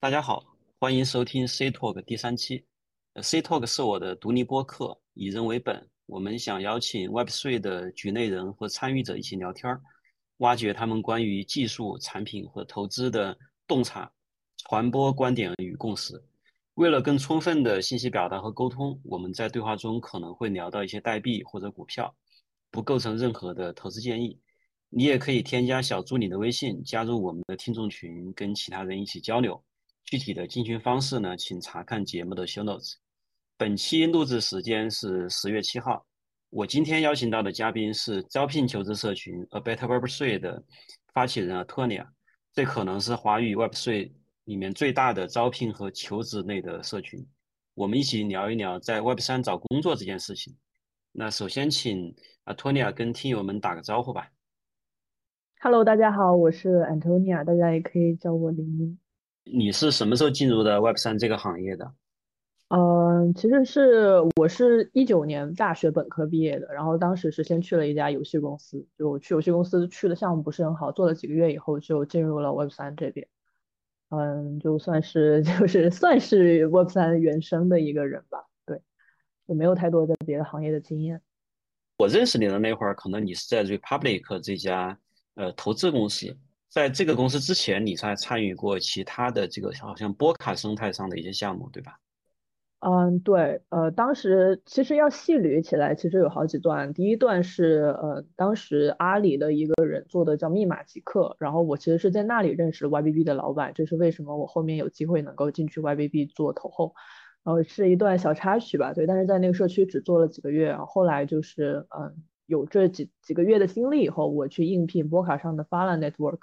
大家好，欢迎收听 C Talk 第三期。，C Talk 是我的独立播客，以人为本。我们想邀请 Web3 的局内人和参与者一起聊天儿，挖掘他们关于技术、产品和投资的洞察，传播观点与共识。为了更充分的信息表达和沟通，我们在对话中可能会聊到一些代币或者股票，不构成任何的投资建议。你也可以添加小助理的微信，加入我们的听众群，跟其他人一起交流。具体的进群方式呢，请查看节目的 show notes。本期录制时间是十月七号。我今天邀请到的嘉宾是招聘求职社群 A Better Web3 的发起人 Atonia，这可能是华语 Web3 里面最大的招聘和求职类的社群。我们一起聊一聊在 Web3 找工作这件事情。那首先请 Atonia 跟听友们打个招呼吧。Hello，大家好，我是 Antonia，大家也可以叫我玲玲。你是什么时候进入的 Web 三这个行业的？嗯，其实是我是一九年大学本科毕业的，然后当时是先去了一家游戏公司，就去游戏公司去的项目不是很好，做了几个月以后就进入了 Web 三这边。嗯，就算是 就是算是 Web 三原生的一个人吧，对，就没有太多的别的行业的经验。我认识你的那会儿，可能你是在 Republic 这家呃投资公司。在这个公司之前，你才参与过其他的这个好像波卡生态上的一些项目，对吧？嗯，对，呃，当时其实要细捋起来，其实有好几段。第一段是呃，当时阿里的一个人做的叫密码极客，然后我其实是在那里认识 YBB 的老板，这是为什么我后面有机会能够进去 YBB 做投后。然后是一段小插曲吧，对，但是在那个社区只做了几个月，后来就是嗯，有这几几个月的经历以后，我去应聘波卡上的 Fala Network。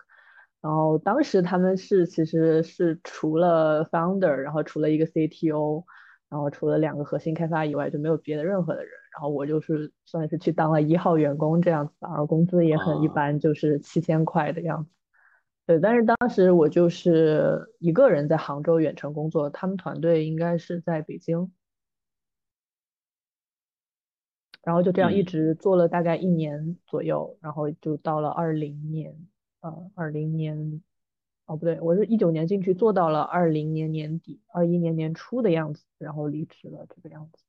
然后当时他们是其实是除了 founder，然后除了一个 CTO，然后除了两个核心开发以外就没有别的任何的人。然后我就是算是去当了一号员工这样子，然后工资也很一般，就是七千块的样子。对，但是当时我就是一个人在杭州远程工作，他们团队应该是在北京。然后就这样一直做了大概一年左右，然后就到了二零年。呃，二零年，哦不对，我是一九年进去做到了二零年年底，二一年年初的样子，然后离职了这个样子。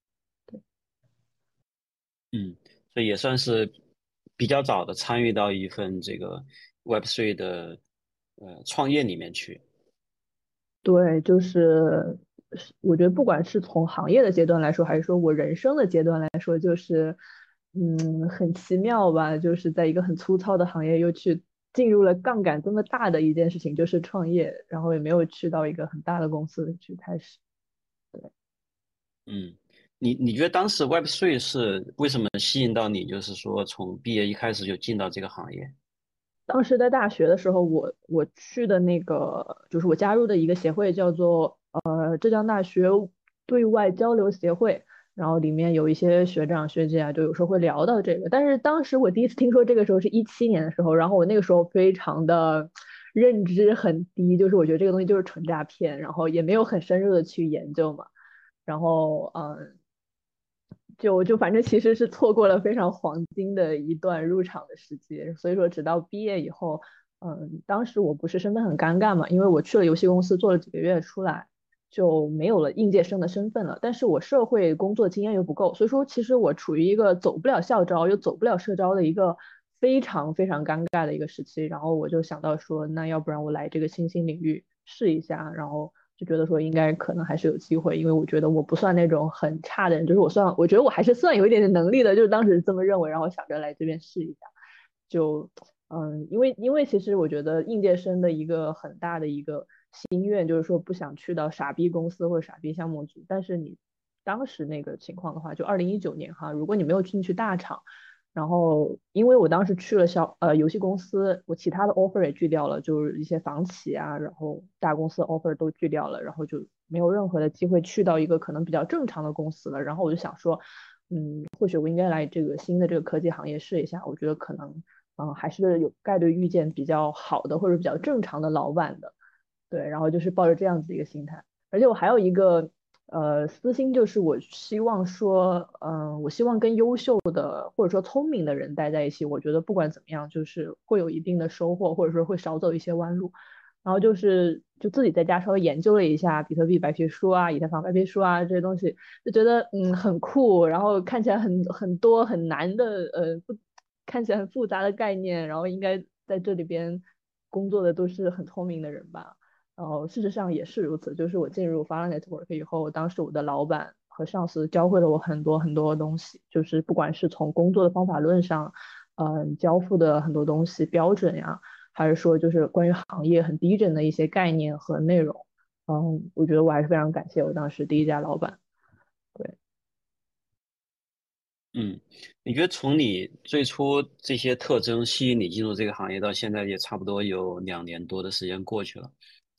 对，嗯，这也算是比较早的参与到一份这个 Web3 的呃创业里面去。对，就是我觉得不管是从行业的阶段来说，还是说我人生的阶段来说，就是嗯很奇妙吧，就是在一个很粗糙的行业又去。进入了杠杆这么大的一件事情，就是创业，然后也没有去到一个很大的公司去开始。对，嗯，你你觉得当时 Web3 是为什么吸引到你？就是说从毕业一开始就进到这个行业？当时在大学的时候，我我去的那个就是我加入的一个协会，叫做呃浙江大学对外交流协会。然后里面有一些学长学姐啊，就有时候会聊到这个。但是当时我第一次听说这个时候是一七年的时候，然后我那个时候非常的认知很低，就是我觉得这个东西就是纯诈骗，然后也没有很深入的去研究嘛。然后嗯，就就反正其实是错过了非常黄金的一段入场的时机。所以说直到毕业以后，嗯，当时我不是身份很尴尬嘛，因为我去了游戏公司做了几个月出来。就没有了应届生的身份了，但是我社会工作经验又不够，所以说其实我处于一个走不了校招又走不了社招的一个非常非常尴尬的一个时期。然后我就想到说，那要不然我来这个新兴领域试一下，然后就觉得说应该可能还是有机会，因为我觉得我不算那种很差的人，就是我算我觉得我还是算有一点点能力的，就是当时这么认为，然后想着来这边试一下。就嗯，因为因为其实我觉得应届生的一个很大的一个。心愿就是说不想去到傻逼公司或者傻逼项目组，但是你当时那个情况的话，就二零一九年哈，如果你没有进去大厂，然后因为我当时去了小呃游戏公司，我其他的 offer 也拒掉了，就是一些房企啊，然后大公司 offer 都拒掉了，然后就没有任何的机会去到一个可能比较正常的公司了。然后我就想说，嗯，或许我应该来这个新的这个科技行业试一下，我觉得可能嗯还是有概率遇见比较好的或者比较正常的老板的。对，然后就是抱着这样子一个心态，而且我还有一个呃私心，就是我希望说，嗯，我希望跟优秀的或者说聪明的人待在一起，我觉得不管怎么样，就是会有一定的收获，或者说会少走一些弯路。然后就是就自己在家稍微研究了一下比特币白皮书啊、以太坊白皮书啊这些东西，就觉得嗯很酷，然后看起来很很多很难的呃不看起来很复杂的概念，然后应该在这里边工作的都是很聪明的人吧。然后事实上也是如此，就是我进入 f a r Network 以后，当时我的老板和上司教会了我很多很多东西，就是不管是从工作的方法论上，嗯，交付的很多东西标准呀，还是说就是关于行业很低整的一些概念和内容，嗯，我觉得我还是非常感谢我当时第一家老板。对，嗯，你觉得从你最初这些特征吸引你进入这个行业到现在也差不多有两年多的时间过去了。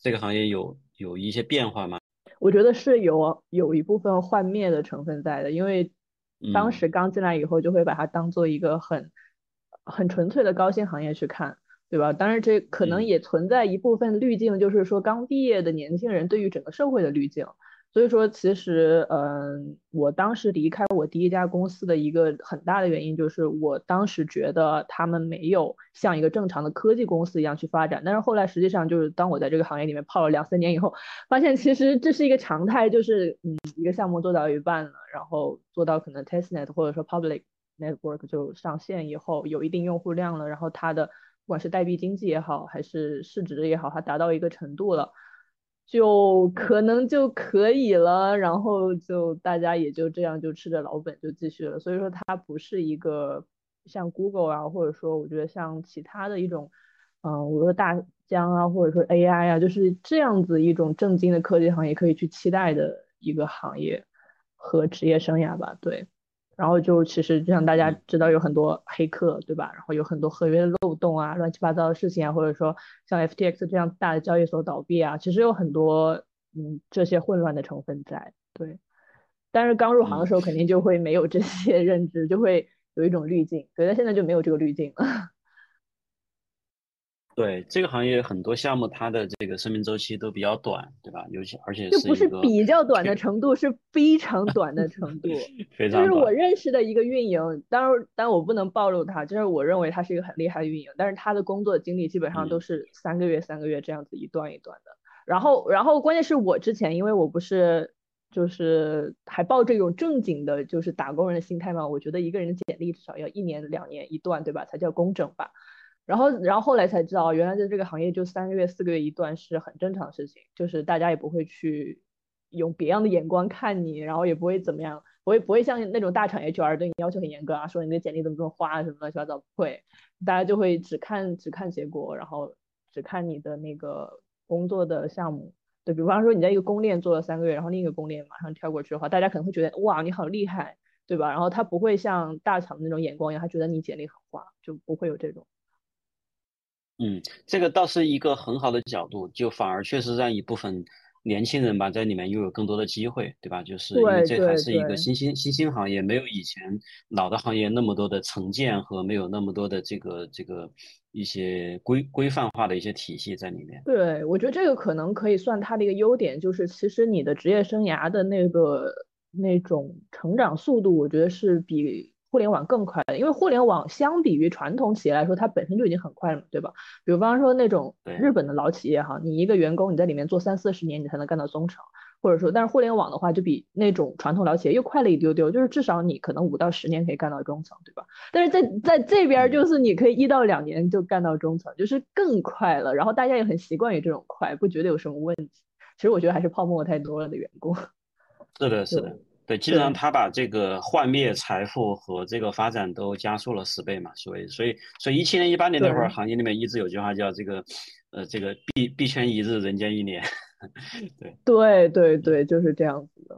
这个行业有有一些变化吗？我觉得是有有一部分幻灭的成分在的，因为当时刚进来以后就会把它当做一个很很纯粹的高薪行业去看，对吧？当然这可能也存在一部分滤镜，就是说刚毕业的年轻人对于整个社会的滤镜。所以说，其实，嗯，我当时离开我第一家公司的一个很大的原因，就是我当时觉得他们没有像一个正常的科技公司一样去发展。但是后来，实际上就是当我在这个行业里面泡了两三年以后，发现其实这是一个常态，就是嗯，一个项目做到一半了，然后做到可能 testnet 或者说 public network 就上线以后，有一定用户量了，然后它的不管是代币经济也好，还是市值也好，它达到一个程度了。就可能就可以了，然后就大家也就这样就吃着老本就继续了。所以说它不是一个像 Google 啊，或者说我觉得像其他的一种，嗯，我说大疆啊，或者说 AI 啊，就是这样子一种正经的科技行业可以去期待的一个行业和职业生涯吧，对。然后就其实就像大家知道有很多黑客，对吧？然后有很多合约的漏洞啊，乱七八糟的事情啊，或者说像 FTX 这样大的交易所倒闭啊，其实有很多嗯这些混乱的成分在。对，但是刚入行的时候肯定就会没有这些认知，就会有一种滤镜。对，但现在就没有这个滤镜了。对这个行业很多项目，它的这个生命周期都比较短，对吧？尤其而且就不是比较短的程度，是非常短的程度。非常就是我认识的一个运营，当然，但我不能暴露他，就是我认为他是一个很厉害的运营，但是他的工作经历基本上都是三个月、三个月这样子一段一段的。然后，然后关键是我之前，因为我不是就是还抱这种正经的，就是打工人的心态嘛，我觉得一个人的简历至少要一年、两年一段，对吧？才叫工整吧。然后，然后后来才知道，原来在这个行业就三个月、四个月一段是很正常的事情，就是大家也不会去用别样的眼光看你，然后也不会怎么样，不会不会像那种大厂 HR 对你要求很严格啊，说你的简历怎么这么花什么乱七八糟，不会，大家就会只看只看结果，然后只看你的那个工作的项目。对比方说你在一个公链做了三个月，然后另一个公链马上跳过去的话，大家可能会觉得哇你好厉害，对吧？然后他不会像大厂的那种眼光一样，他觉得你简历很花，就不会有这种。嗯，这个倒是一个很好的角度，就反而确实让一部分年轻人吧，在里面又有更多的机会，对吧？就是因为这还是一个新兴新兴行业，没有以前老的行业那么多的成见和没有那么多的这个这个一些规规范化的一些体系在里面。对，我觉得这个可能可以算它的一个优点，就是其实你的职业生涯的那个那种成长速度，我觉得是比。互联网更快的，因为互联网相比于传统企业来说，它本身就已经很快了，对吧？比如方说那种日本的老企业哈，你一个员工你在里面做三四十年，你才能干到中层，或者说，但是互联网的话就比那种传统老企业又快了一丢丢，就是至少你可能五到十年可以干到中层，对吧？但是在在这边就是你可以一到两年就干到中层，就是更快了，然后大家也很习惯于这种快，不觉得有什么问题。其实我觉得还是泡沫太多了的缘故。是的，是的。对，基本上他把这个幻灭、财富和这个发展都加速了十倍嘛，所以，所以，所以一七年、一八年那会儿，行业里面一直有句话叫这个，呃，这个币币圈一日，人间一年。对，对，对，对，就是这样子的。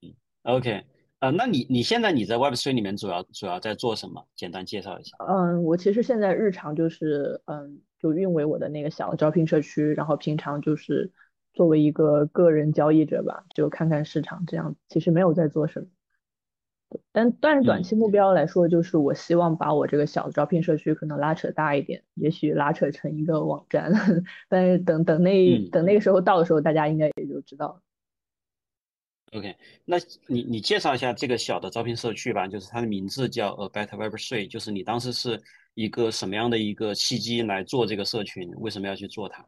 嗯，OK，呃，那你你现在你在 Web3 里面主要主要在做什么？简单介绍一下。嗯，我其实现在日常就是，嗯，就运维我的那个小招聘社区，然后平常就是。作为一个个人交易者吧，就看看市场这样，其实没有在做什么。但但是短期目标来说，就是我希望把我这个小的招聘社区可能拉扯大一点，也许拉扯成一个网站。但是等等那等那个时候到的时候，大家应该也就知道了。OK，那你你介绍一下这个小的招聘社区吧，就是它的名字叫 A Better Web Three，就是你当时是一个什么样的一个契机来做这个社群？为什么要去做它？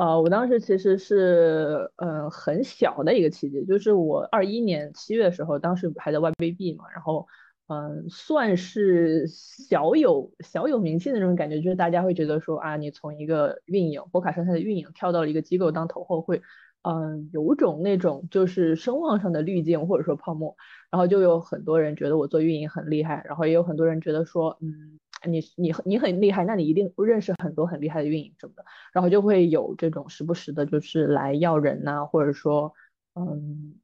呃，我当时其实是呃很小的一个契机，就是我二一年七月的时候，当时还在 YBB 嘛，然后嗯，算是小有小有名气的那种感觉，就是大家会觉得说啊，你从一个运营博卡生态的运营跳到了一个机构当头后，会嗯有种那种就是声望上的滤镜或者说泡沫，然后就有很多人觉得我做运营很厉害，然后也有很多人觉得说嗯。你你你很厉害，那你一定认识很多很厉害的运营什么的，然后就会有这种时不时的，就是来要人呐，或者说，嗯，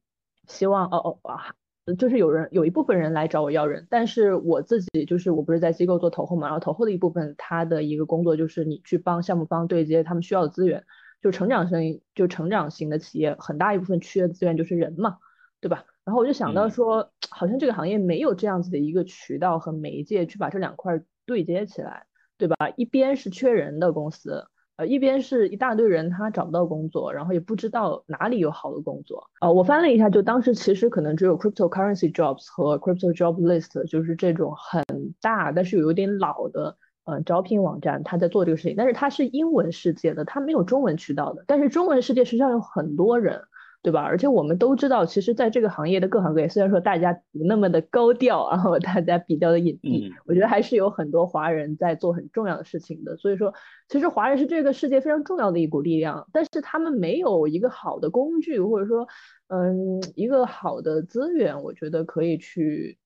希望哦哦啊，就是有人有一部分人来找我要人，但是我自己就是我不是在机构做投后嘛，然后投后的一部分，他的一个工作就是你去帮项目方对接他们需要的资源，就成长型就成长型的企业，很大一部分缺的资源就是人嘛，对吧？然后我就想到说，好像这个行业没有这样子的一个渠道和媒介去把这两块。对接起来，对吧？一边是缺人的公司，呃，一边是一大堆人他找不到工作，然后也不知道哪里有好的工作。呃，我翻了一下，就当时其实可能只有 cryptocurrency jobs 和 crypto job list，就是这种很大但是有点老的呃招聘网站，他在做这个事情。但是它是英文世界的，它没有中文渠道的。但是中文世界实际上有很多人。对吧？而且我们都知道，其实在这个行业的各行各业，虽然说大家不那么的高调，然 后大家比较的隐蔽，我觉得还是有很多华人在做很重要的事情的。所以说，其实华人是这个世界非常重要的一股力量，但是他们没有一个好的工具，或者说，嗯，一个好的资源，我觉得可以去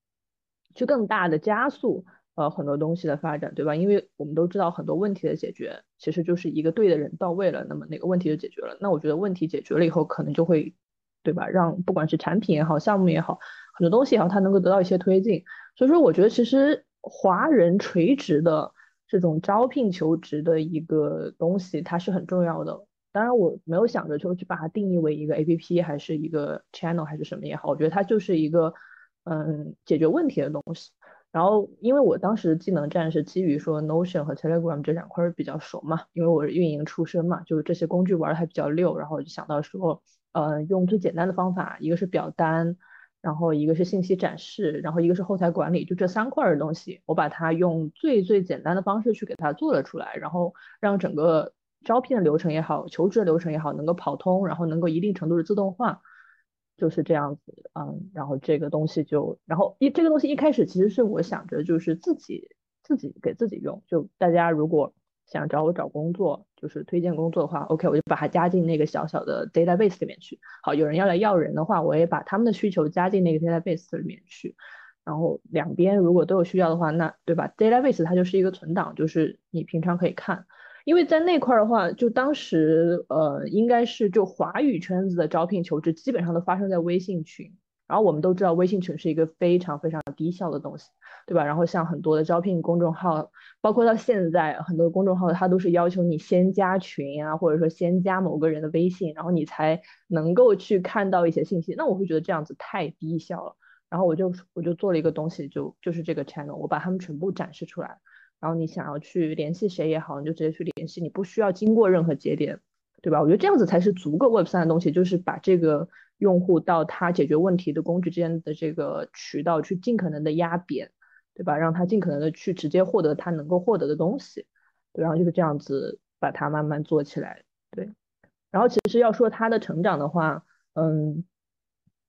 去更大的加速。呃，很多东西的发展，对吧？因为我们都知道很多问题的解决，其实就是一个对的人到位了，那么那个问题就解决了。那我觉得问题解决了以后，可能就会，对吧？让不管是产品也好，项目也好，很多东西也好，它能够得到一些推进。所以说，我觉得其实华人垂直的这种招聘求职的一个东西，它是很重要的。当然，我没有想着就去把它定义为一个 A P P 还是一个 channel 还是什么也好，我觉得它就是一个嗯解决问题的东西。然后，因为我当时技能站是基于说 Notion 和 Telegram 这两块比较熟嘛，因为我是运营出身嘛，就是这些工具玩的还比较溜。然后就想到说，呃，用最简单的方法，一个是表单，然后一个是信息展示，然后一个是后台管理，就这三块的东西，我把它用最最简单的方式去给它做了出来，然后让整个招聘的流程也好，求职的流程也好，能够跑通，然后能够一定程度的自动化。就是这样子，嗯，然后这个东西就，然后一这个东西一开始其实是我想着就是自己自己给自己用，就大家如果想找我找工作，就是推荐工作的话，OK，我就把它加进那个小小的 database 里面去。好，有人要来要人的话，我也把他们的需求加进那个 database 里面去。然后两边如果都有需要的话，那对吧？database 它就是一个存档，就是你平常可以看。因为在那块的话，就当时呃，应该是就华语圈子的招聘求职，基本上都发生在微信群。然后我们都知道，微信群是一个非常非常低效的东西，对吧？然后像很多的招聘公众号，包括到现在很多公众号，它都是要求你先加群啊，或者说先加某个人的微信，然后你才能够去看到一些信息。那我会觉得这样子太低效了。然后我就我就做了一个东西，就就是这个 channel，我把他们全部展示出来。然后你想要去联系谁也好，你就直接去联系，你不需要经过任何节点，对吧？我觉得这样子才是足够 Web 三的东西，就是把这个用户到他解决问题的工具之间的这个渠道去尽可能的压扁，对吧？让他尽可能的去直接获得他能够获得的东西，对，然后就是这样子把它慢慢做起来，对。然后其实要说他的成长的话，嗯，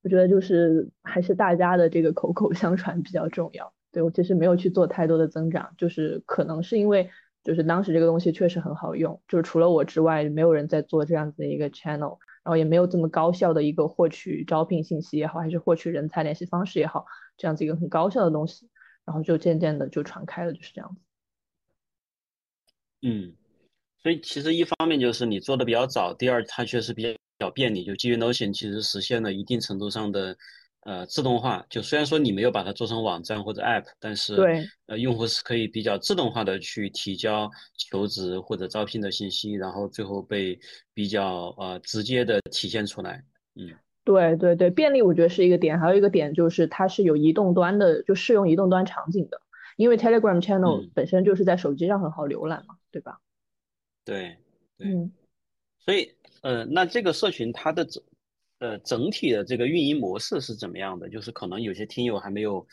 我觉得就是还是大家的这个口口相传比较重要。对我其实没有去做太多的增长，就是可能是因为就是当时这个东西确实很好用，就是除了我之外，没有人在做这样子的一个 channel，然后也没有这么高效的一个获取招聘信息也好，还是获取人才联系方式也好，这样子一个很高效的东西，然后就渐渐的就传开了，就是这样子。嗯，所以其实一方面就是你做的比较早，第二它确实比较比较便利，就基于 Notion 其实实现了一定程度上的。呃，自动化就虽然说你没有把它做成网站或者 App，但是对，呃，用户是可以比较自动化的去提交求职或者招聘的信息，然后最后被比较呃直接的体现出来。嗯，对对对，便利我觉得是一个点，还有一个点就是它是有移动端的，就适用移动端场景的，因为 Telegram Channel 本身就是在手机上很好浏览嘛，对吧？对对，嗯，所以呃，那这个社群它的呃，整体的这个运营模式是怎么样的？就是可能有些听友还没有，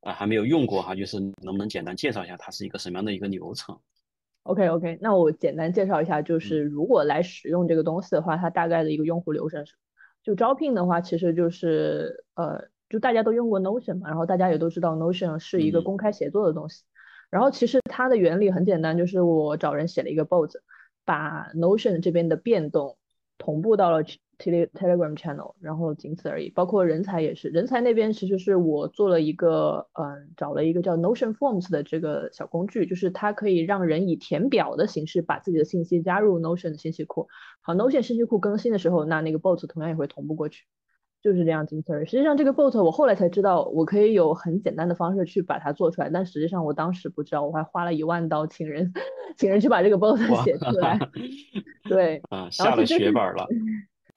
啊，还没有用过哈，就是能不能简单介绍一下它是一个什么样的一个流程？OK OK，那我简单介绍一下，就嗯是如果来使用这个东西的话，它大概的一个用户流程是，就招聘的话，其实就是呃，就大家都用过 Notion 嘛，然后大家也都知道 Notion 是一个嗯公开协作的东西，然后其实它的原理很简单，就是我找人写了一个 bot，把 Notion 这边的变动同步到了 Tele Telegram channel，然后仅此而已。包括人才也是，人才那边其实是我做了一个，嗯，找了一个叫 Notion Forms 的这个小工具，就是它可以让人以填表的形式把自己的信息加入 Notion 的信息库。好，Notion 信息库更新的时候，那那个 bot 同样也会同步过去。就是这样，仅此而已。实际上，这个 bot 我后来才知道，我可以有很简单的方式去把它做出来，但实际上我当时不知道，我还花了一万刀请人，请人去把这个 bot 写出来。对，啊，下了血本了。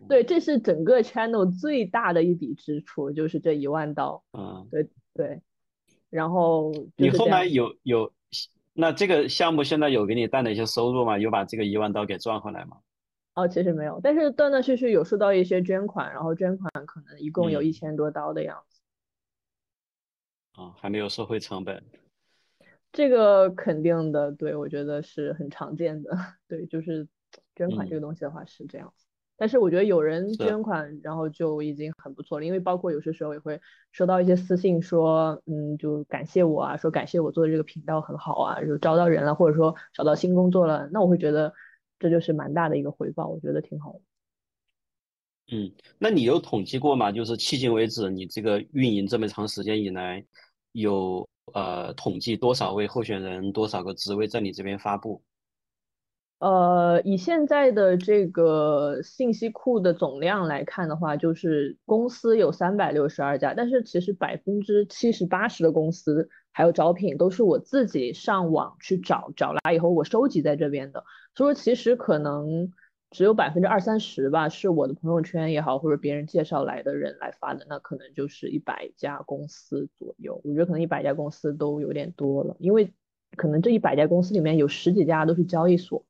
对，这是整个 channel 最大的一笔支出，就是这一万刀。嗯，对对。然后你后来有有，那这个项目现在有给你带来一些收入吗？有把这个一万刀给赚回来吗？哦，其实没有，但是断断续续有收到一些捐款，然后捐款可能一共有一千多刀的样子。啊、嗯，还没有收回成本。这个肯定的，对我觉得是很常见的。对，就是捐款这个东西的话是这样子。嗯、但是我觉得有人捐款，然后就已经很不错了，因为包括有些时候也会收到一些私信说，嗯，就感谢我啊，说感谢我做的这个频道很好啊，就招到人了，或者说找到新工作了，那我会觉得。这就是蛮大的一个回报，我觉得挺好的。嗯，那你有统计过吗？就是迄今为止，你这个运营这么长时间以来，有呃统计多少位候选人、多少个职位在你这边发布？呃，以现在的这个信息库的总量来看的话，就是公司有三百六十二家，但是其实百分之七十八十的公司还有招聘都是我自己上网去找，找来以后我收集在这边的。所以说，其实可能只有百分之二三十吧，是我的朋友圈也好，或者别人介绍来的人来发的，那可能就是一百家公司左右。我觉得可能一百家公司都有点多了，因为可能这一百家公司里面有十几家都是交易所。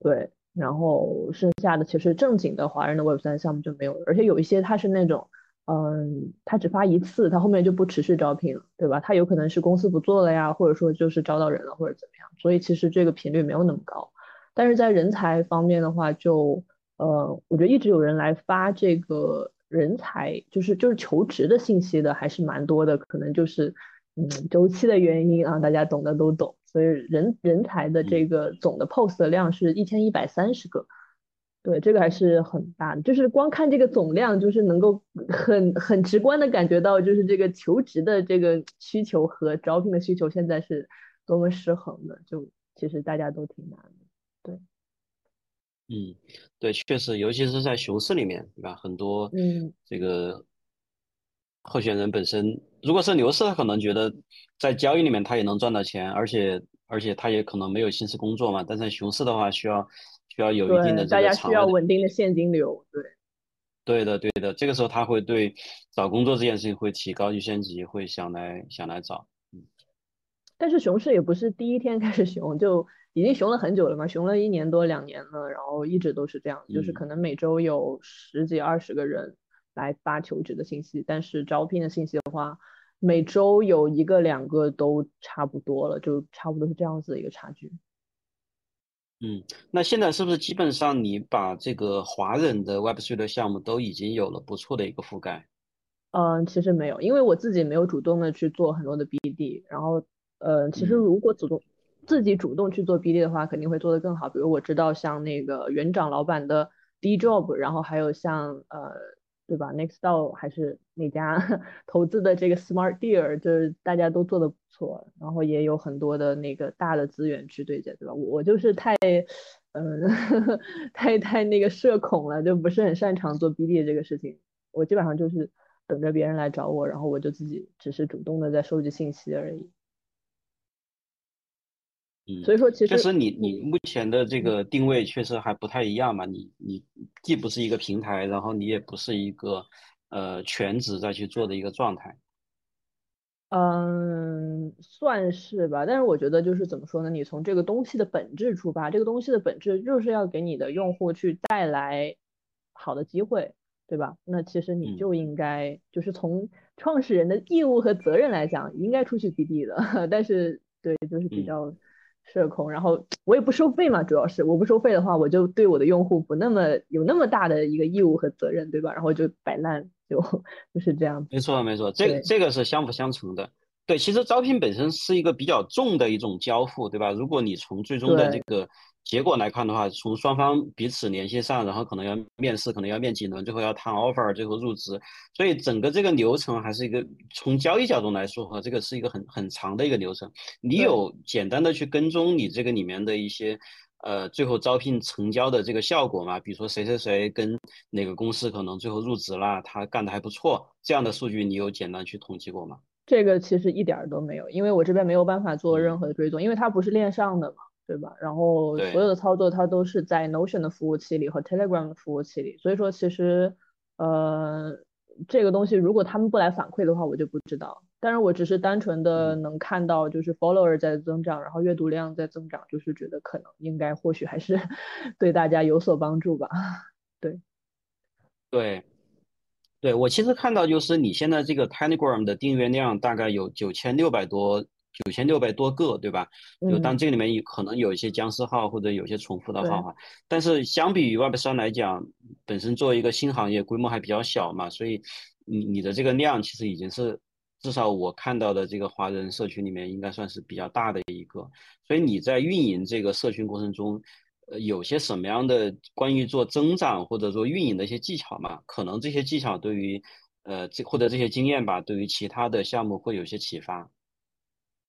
对，然后剩下的其实正经的华人的 Web 三项目就没有了，而且有一些它是那种，嗯，它只发一次，它后面就不持续招聘了，对吧？它有可能是公司不做了呀，或者说就是招到人了，或者怎么样，所以其实这个频率没有那么高。但是在人才方面的话，就呃，我觉得一直有人来发这个人才，就是就是求职的信息的还是蛮多的，可能就是嗯周期的原因啊，大家懂的都懂。所以人人才的这个总的 post 的量是一千一百三十个，对，这个还是很大的。就是光看这个总量，就是能够很很直观的感觉到，就是这个求职的这个需求和招聘的需求现在是多么失衡的。就其实大家都挺难的，对。嗯，对，确实，尤其是在熊市里面，对吧？很多嗯，这个候选人本身，如果是牛市，他可能觉得在交易里面他也能赚到钱，而且而且他也可能没有心思工作嘛。但是熊市的话，需要需要有一定的这大家需要稳定的现金流，对。对的，对的，这个时候他会对找工作这件事情会提高优先级，会想来想来找。嗯但是熊市也不是第一天开始熊，就已经熊了很久了嘛，熊了一年多两年了，然后一直都是这样，就是嗯可能每周有十几二十个人来发求职的信息，但是招聘的信息的话，每周有一个两个都差不多了，就差不多是这样子的一个差距。嗯，那现在是不是基本上你把这个华人的 Web3 的项目都已经有了不错的一个覆盖？嗯，其实没有，因为我自己没有主动的去做很多的 BD，然后呃，其实嗯如果主动自己主动去做 BD 的话，肯定会做得更好。比如我知道像那个园长老板的 D Job，然后还有像呃，对吧？Nextdoor 还是哪家 投资的这个 Smart Deer，就是大家都做的不错，然后也有很多的那个大的资源去对接，对吧？我我就是太嗯、太太那个社恐了，就不是很擅长做 BD 这个事情。我基本上就是等着别人来找我，然后我就自己只是主动的在收集信息而已。嗯，所以说，其实确实你你目前的这个定位确实还不太一样嘛，你你既不是一个平台，然后你也不是一个呃全职再去做的一个状态。嗯，算是吧，但是我觉得就是怎么说呢？你从这个东西的本质出发，这个东西的本质就是要给你的用户去带来好的机会，对吧？那其实你嗯就应该就是从创始人的义务和责任来讲，应该出去 BD 的，但是对，就是比嗯较社恐，然后我也不收费嘛，主要是我不收费的话，我就对我的用户不那么有那么大的一个义务和责任，对吧？然后就摆烂，就就是这样。没错，没错，这个这个是相辅相成的。对，其实招聘本身是一个比较重的一种交付，对吧？如果你从最终的这个结果来看的话，从双方彼此联系上，然后可能要面试，可能要面几轮，最后要谈 offer，最后入职，所以整个这个流程还是一个从交易角度来说，哈，这个是一个很很长的一个流程。你有简单的去跟踪你这个里面的一些，呃，最后招聘成交的这个效果吗？比如说谁谁谁跟哪个公司可能最后入职了，他干的还不错，这样的数据你有简单去统计过吗？这个其实一点都没有，因为我这边没有办法做任何的追踪，因为它不是链上的嘛，对吧？然后所有的操作它都是在 Notion 的服务器里和 Telegram 的服务器里，所以说其实呃这个东西如果他们不来反馈的话，我就不知道。但是我只是单纯的能看到就是 follower 在增长，然后阅读量在增长，就是觉得可能应该或许还是 对大家有所帮助吧。对，对。对我其实看到就是你现在这个 Telegram 的订阅量大概有九千六百多九千六百多个，对吧？就当这个里面有可能有一些僵尸号或者有些重复的号哈。但是相比于 Web 三来讲，本身作为一个新行业，规模还比较小嘛，所以你你的这个量其实已经是至少我看到的这个华人社群里面应该算是比较大的一个。所以你在运营这个社群过程中。呃，有些什么样的关于做增长或者说运营的一些技巧嘛？可能这些技巧对于呃这或者这些经验吧，对于其他的项目会有些启发。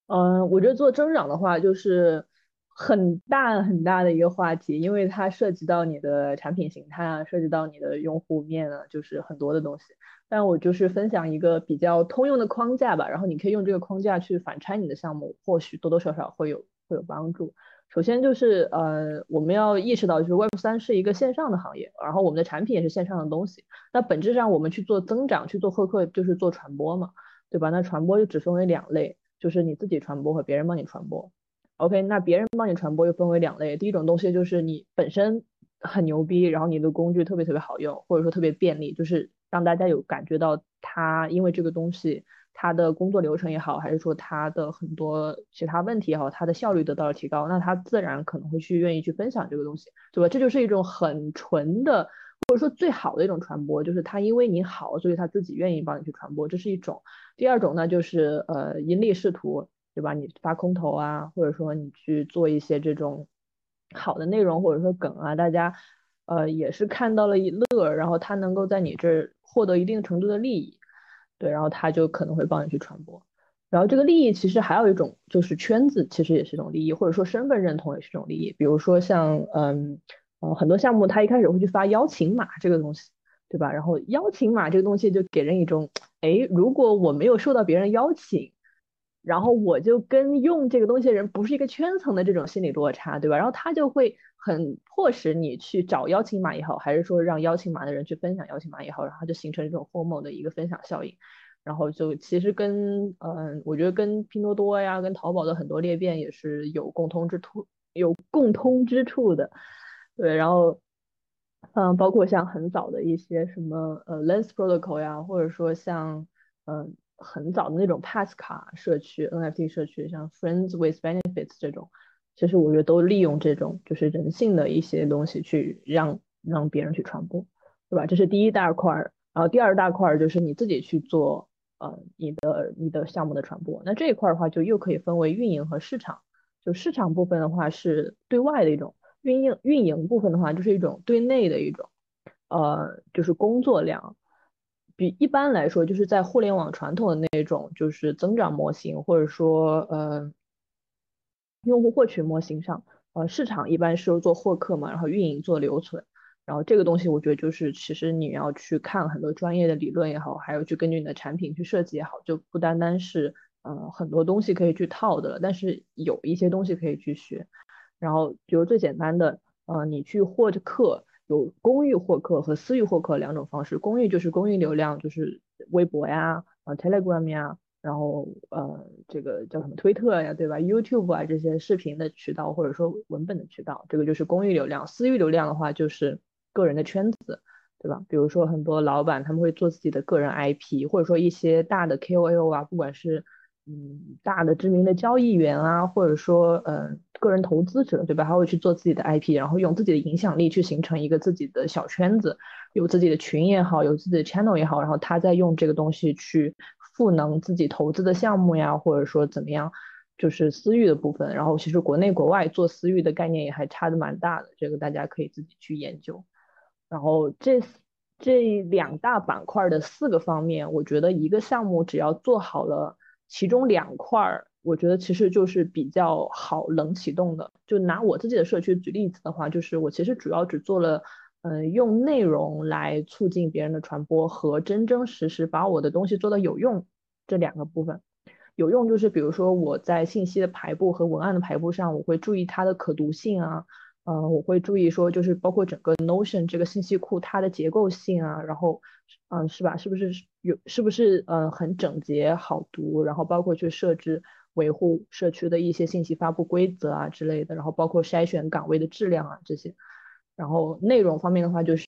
嗯，我觉得做增长的话，就是很大很大的一个话题，因为它涉及到你的产品形态啊，涉及到你的用户面啊，就是很多的东西。但我就是分享一个比较通用的框架吧，然后你可以用这个框架去反拆你的项目，或许多多少少会有会有帮助。首先就是呃，我们要意识到，就是 Web 三是一个线上的行业，然后我们的产品也是线上的东西。那本质上我们去做增长、去做获客，就是做传播嘛，对吧？那传播就只分为两类，就是你自己传播和别人帮你传播。OK，那别人帮你传播又分为两类，第一种东西就是你本身很牛逼，然后你的工具特别特别好用，或者说特别便利，就是让大家有感觉到他因为这个东西。他的工作流程也好，还是说他的很多其他问题也好，他的效率得到了提高，那他自然可能会去愿意去分享这个东西，对吧？这就是一种很纯的，或者说最好的一种传播，就是他因为你好，所以他自己愿意帮你去传播，这是一种。第二种呢，就是呃因利视图，对吧？你发空投啊，或者说你去做一些这种好的内容或者说梗啊，大家呃也是看到了一乐，然后他能够在你这儿获得一定程度的利益。对，然后他就可能会帮你去传播，然后这个利益其实还有一种就是圈子，其实也是一种利益，或者说身份认同也是一种利益。比如说像嗯很多项目，他一开始会去发邀请码这个东西，对吧？然后邀请码这个东西就给人一种，哎，如果我没有受到别人邀请。然后我就跟用这个东西的人不是一个圈层的这种心理落差，对吧？然后他就会很迫使你去找邀请码也好，还是说让邀请码的人去分享邀请码也好，然后就形成这种 formal 的一个分享效应。然后就其实跟嗯，我觉得跟拼多多呀、跟淘宝的很多裂变也是有共通之处，有共通之处的。对，然后嗯，包括像很早的一些什么呃 Lens Protocol 呀，或者说像嗯。很早的那种 Pass 卡社区、NFT 社区，像 Friends with Benefits 这种，其实我觉得都利用这种就是人性的一些东西去让让别人去传播，对吧？这是第一大块儿，然后第二大块儿就是你自己去做呃你的你的项目的传播。那这一块的话，就又可以分为运营和市场。就市场部分的话是对外的一种，运营运营部分的话就是一种对内的一种，呃，就是工作量。比一般来说，就是在互联网传统的那种就是增长模型，或者说呃用户获取模型上，呃市场一般是做获客嘛，然后运营做留存，然后这个东西我觉得就是其实你要去看很多专业的理论也好，还有去根据你的产品去设计也好，就不单单是呃很多东西可以去套的了，但是有一些东西可以去学，然后比如最简单的呃你去获客。有公域获客和私域获客两种方式。公域就是公域流量，就是微博呀、啊 Telegram 呀，然后呃这个叫什么推特呀，对吧？YouTube 啊这些视频的渠道或者说文本的渠道，这个就是公域流量。私域流量的话就是个人的圈子，对吧？比如说很多老板他们会做自己的个人 IP，或者说一些大的 KOL 啊，不管是嗯大的知名的交易员啊，或者说呃个人投资者，对吧？他会去做自己的 IP，然后用自己的影响力去形成一个自己的小圈子，有自己的群也好，有自己的 channel 也好，然后他再用这个东西去赋能自己投资的项目呀，或者说怎么样，就是私域的部分。然后其实国内国外做私域的概念也还差的蛮大的，这个大家可以自己去研究。然后这这两大板块的四个方面，我觉得一个项目只要做好了其中两块儿，我觉得其实就是比较好冷启动的。就拿我自己的社区举例子的话，就是我其实主要只做了，嗯，用内容来促进别人的传播和真真实实把我的东西做到有用这两个部分。有用就是比如说我在信息的排布和文案的排布上，我会注意它的可读性啊。呃，我会注意说，就是包括整个 Notion 这个信息库它的结构性啊，然后，嗯，是吧？是不是有？是不是呃很整洁好读？然后包括去设置维护社区的一些信息发布规则啊之类的，然后包括筛选岗位的质量啊这些。然后内容方面的话，就是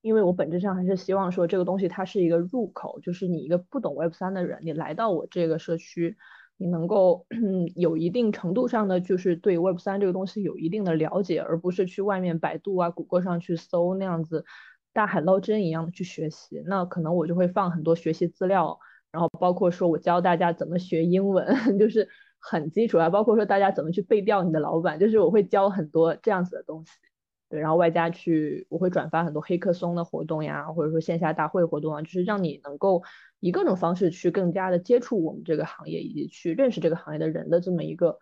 因为我本质上还是希望说这个东西它是一个入口，就是你一个不懂 Web 三的人，你来到我这个社区。你能够 有一定程度上的，就是对 Web 三这个东西有一定的了解，而不是去外面百度啊、谷歌上去搜那样子大海捞针一样的去学习。那可能我就会放很多学习资料，然后包括说我教大家怎么学英文，就是很基础啊，包括说大家怎么去背调你的老板，就是我会教很多这样子的东西。对，然后外加去我会转发很多黑客松的活动呀，或者说线下大会活动啊，就是让你能够。以各种方式去更加的接触我们这个行业，以及去认识这个行业的人的这么一个，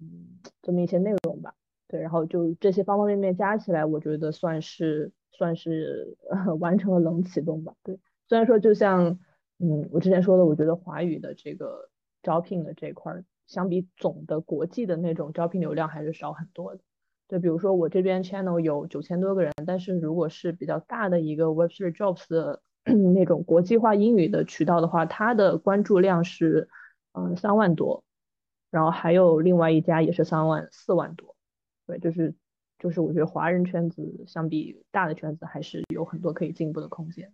嗯，这么一些内容吧。对，然后就这些方方面面加起来，我觉得算是算是 完成了冷启动吧。对，虽然说就像，嗯，我之前说的，我觉得华语的这个招聘的这块，相比总的国际的那种招聘流量还是少很多的。对，比如说我这边 channel 有九千多个人，但是如果是比较大的一个 Web3 Jobs 的。那种国际化英语的渠道的话，它的关注量是嗯三万多，然后还有另外一家也是三万四万多，对，就是就是我觉得华人圈子相比大的圈子还是有很多可以进步的空间。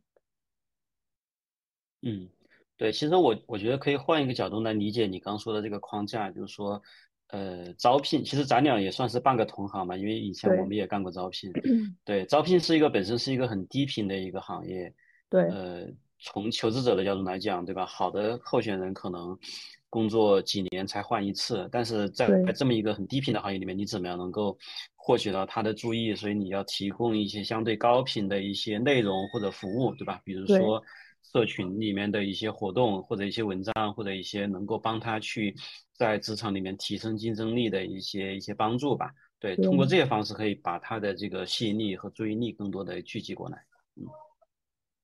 嗯，对，其实我我觉得可以换一个角度来理解你刚说的这个框架，就是说呃招聘，其实咱俩也算是半个同行嘛，因为以前我们也干过招聘，对，招聘是一个本身是一个很低频的一个行业。对，呃，从求职者的角度来讲，对吧？好的候选人可能工作几年才换一次，但是在这么一个很低频的行业里面，你怎么样能够获取到他的注意？所以你要提供一些相对高频的一些内容或者服务，对吧？比如说社群里面的一些活动，或者一些文章，或者一些能够帮他去在职场里面提升竞争力的一些一些帮助吧。对，通过这些方式可以把他的这个吸引力和注意力更多的聚集过来。嗯。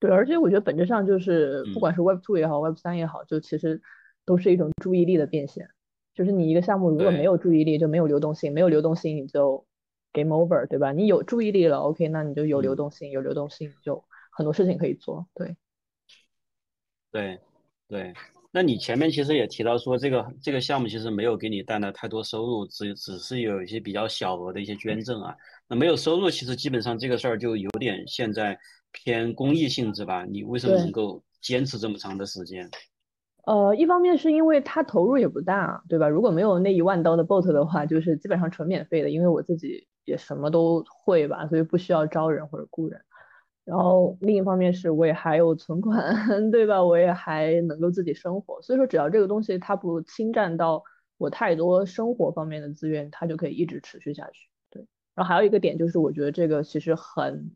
对，而且我觉得本质上就是，不管是 Web Two 也好，Web 三也好，就其实都是一种注意力的变现。就是你一个项目如果没有注意力，就没有流动性，没有流动性你就 game over，对吧？你有注意力了，OK，那你就有流动性，有流动性就很多事情可以做。对，对，对。那你前面其实也提到说，这个这个项目其实没有给你带来太多收入，只只是有一些比较小额的一些捐赠啊。那没有收入，其实基本上这个事儿就有点现在。偏公益性质吧，你为什么能够坚持这么长的时间？呃，一方面是因为它投入也不大，对吧？如果没有那一万刀的 bot 的话，就是基本上纯免费的，因为我自己也什么都会吧，所以不需要招人或者雇人。然后另一方面是我也还有存款，对吧？我也还能够自己生活，所以说只要这个东西它不侵占到我太多生活方面的资源，它就可以一直持续下去。对。然后还有一个点就是，我觉得这个其实很。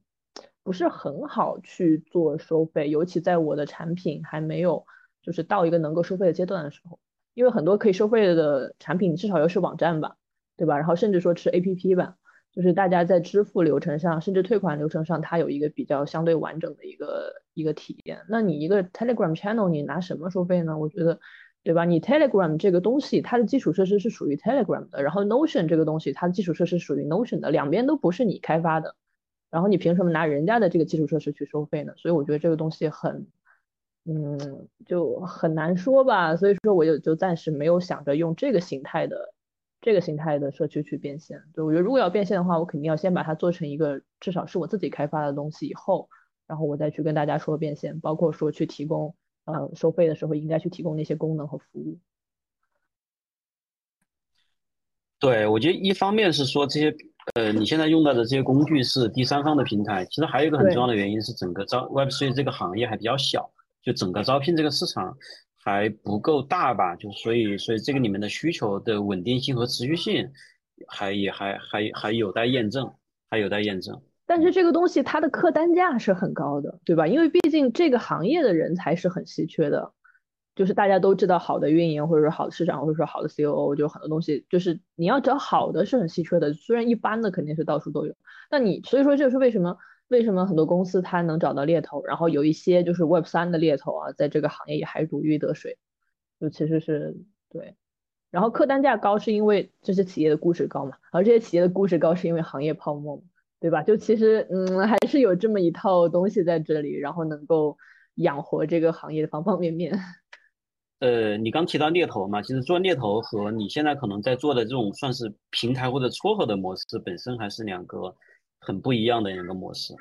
不是很好去做收费，尤其在我的产品还没有就是到一个能够收费的阶段的时候，因为很多可以收费的产品，至少要是网站吧，对吧？然后甚至说是 APP 吧，就是大家在支付流程上，甚至退款流程上，它有一个比较相对完整的一个一个体验。那你一个 Telegram channel，你拿什么收费呢？我觉得，对吧？你 Telegram 这个东西，它的基础设施是属于 Telegram 的，然后 Notion 这个东西，它的基础设施属于 Notion 的，两边都不是你开发的。然后你凭什么拿人家的这个基础设施去收费呢？所以我觉得这个东西很，嗯，就很难说吧。所以说我就就暂时没有想着用这个形态的这个形态的社区去变现。对我觉得如果要变现的话，我肯定要先把它做成一个至少是我自己开发的东西以后，然后我再去跟大家说变现，包括说去提供呃收费的时候应该去提供那些功能和服务。对，我觉得一方面是说这些，呃，你现在用到的这些工具是第三方的平台，其实还有一个很重要的原因是整个招 Web3 这个行业还比较小，就整个招聘这个市场还不够大吧，就所以所以这个里面的需求的稳定性和持续性还也还还还有待验证，还有待验证。但是这个东西它的客单价是很高的，对吧？因为毕竟这个行业的人才是很稀缺的。就是大家都知道好的运营，或者说好的市场，或者说好的 COO，就很多东西，就是你要找好的是很稀缺的。虽然一般的肯定是到处都有，那你所以说这是为什么？为什么很多公司它能找到猎头，然后有一些就是 Web 三的猎头啊，在这个行业也还如鱼得水，就其实是对。然后客单价高是因为这些企业的估值高嘛，而这些企业的估值高是因为行业泡沫嘛，对吧？就其实嗯还是有这么一套东西在这里，然后能够养活这个行业的方方面面。呃，你刚提到猎头嘛，其实做猎头和你现在可能在做的这种算是平台或者撮合的模式本身还是两个很不一样的一个模式。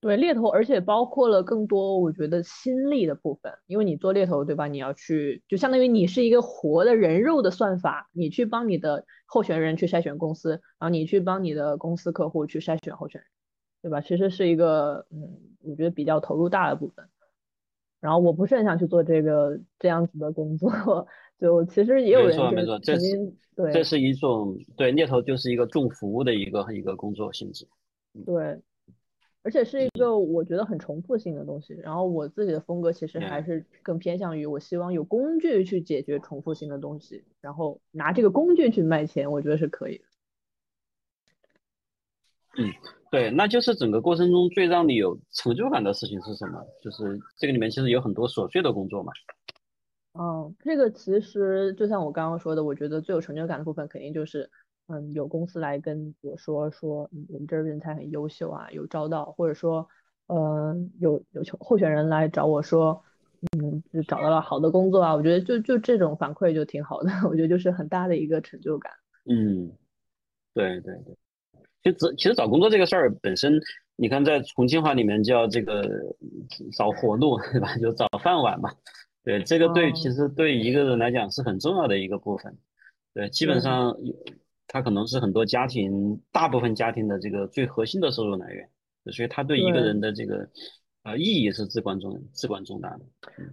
对，猎头，而且包括了更多我觉得心力的部分，因为你做猎头，对吧？你要去，就相当于你是一个活的人肉的算法，你去帮你的候选人去筛选公司，然后你去帮你的公司客户去筛选候选人，对吧？其实是一个，嗯，我觉得比较投入大的部分。然后我不是很想去做这个这样子的工作，就其实也有人没错没错，这是对，这是一种对猎头就是一个重服务的一个一个工作性质，对，而且是一个我觉得很重复性的东西。然后我自己的风格其实还是更偏向于我希望有工具去解决重复性的东西，然后拿这个工具去卖钱，我觉得是可以的。嗯。对，那就是整个过程中最让你有成就感的事情是什么？就是这个里面其实有很多琐碎的工作嘛。嗯，这个其实就像我刚刚说的，我觉得最有成就感的部分肯定就是，嗯，有公司来跟我说说，我们这儿人才很优秀啊，有招到，或者说，嗯，有有候选人来找我说，嗯，就找到了好的工作啊，我觉得就就这种反馈就挺好的，我觉得就是很大的一个成就感。嗯，对对对。其实，其实找工作这个事儿本身，你看在重庆话里面叫这个找活路，对吧？就找饭碗嘛。对，这个对，其实对一个人来讲是很重要的一个部分。对，基本上他可能是很多家庭，大部分家庭的这个最核心的收入来源。所以，他对一个人的这个呃意义是至关重、至关重大的。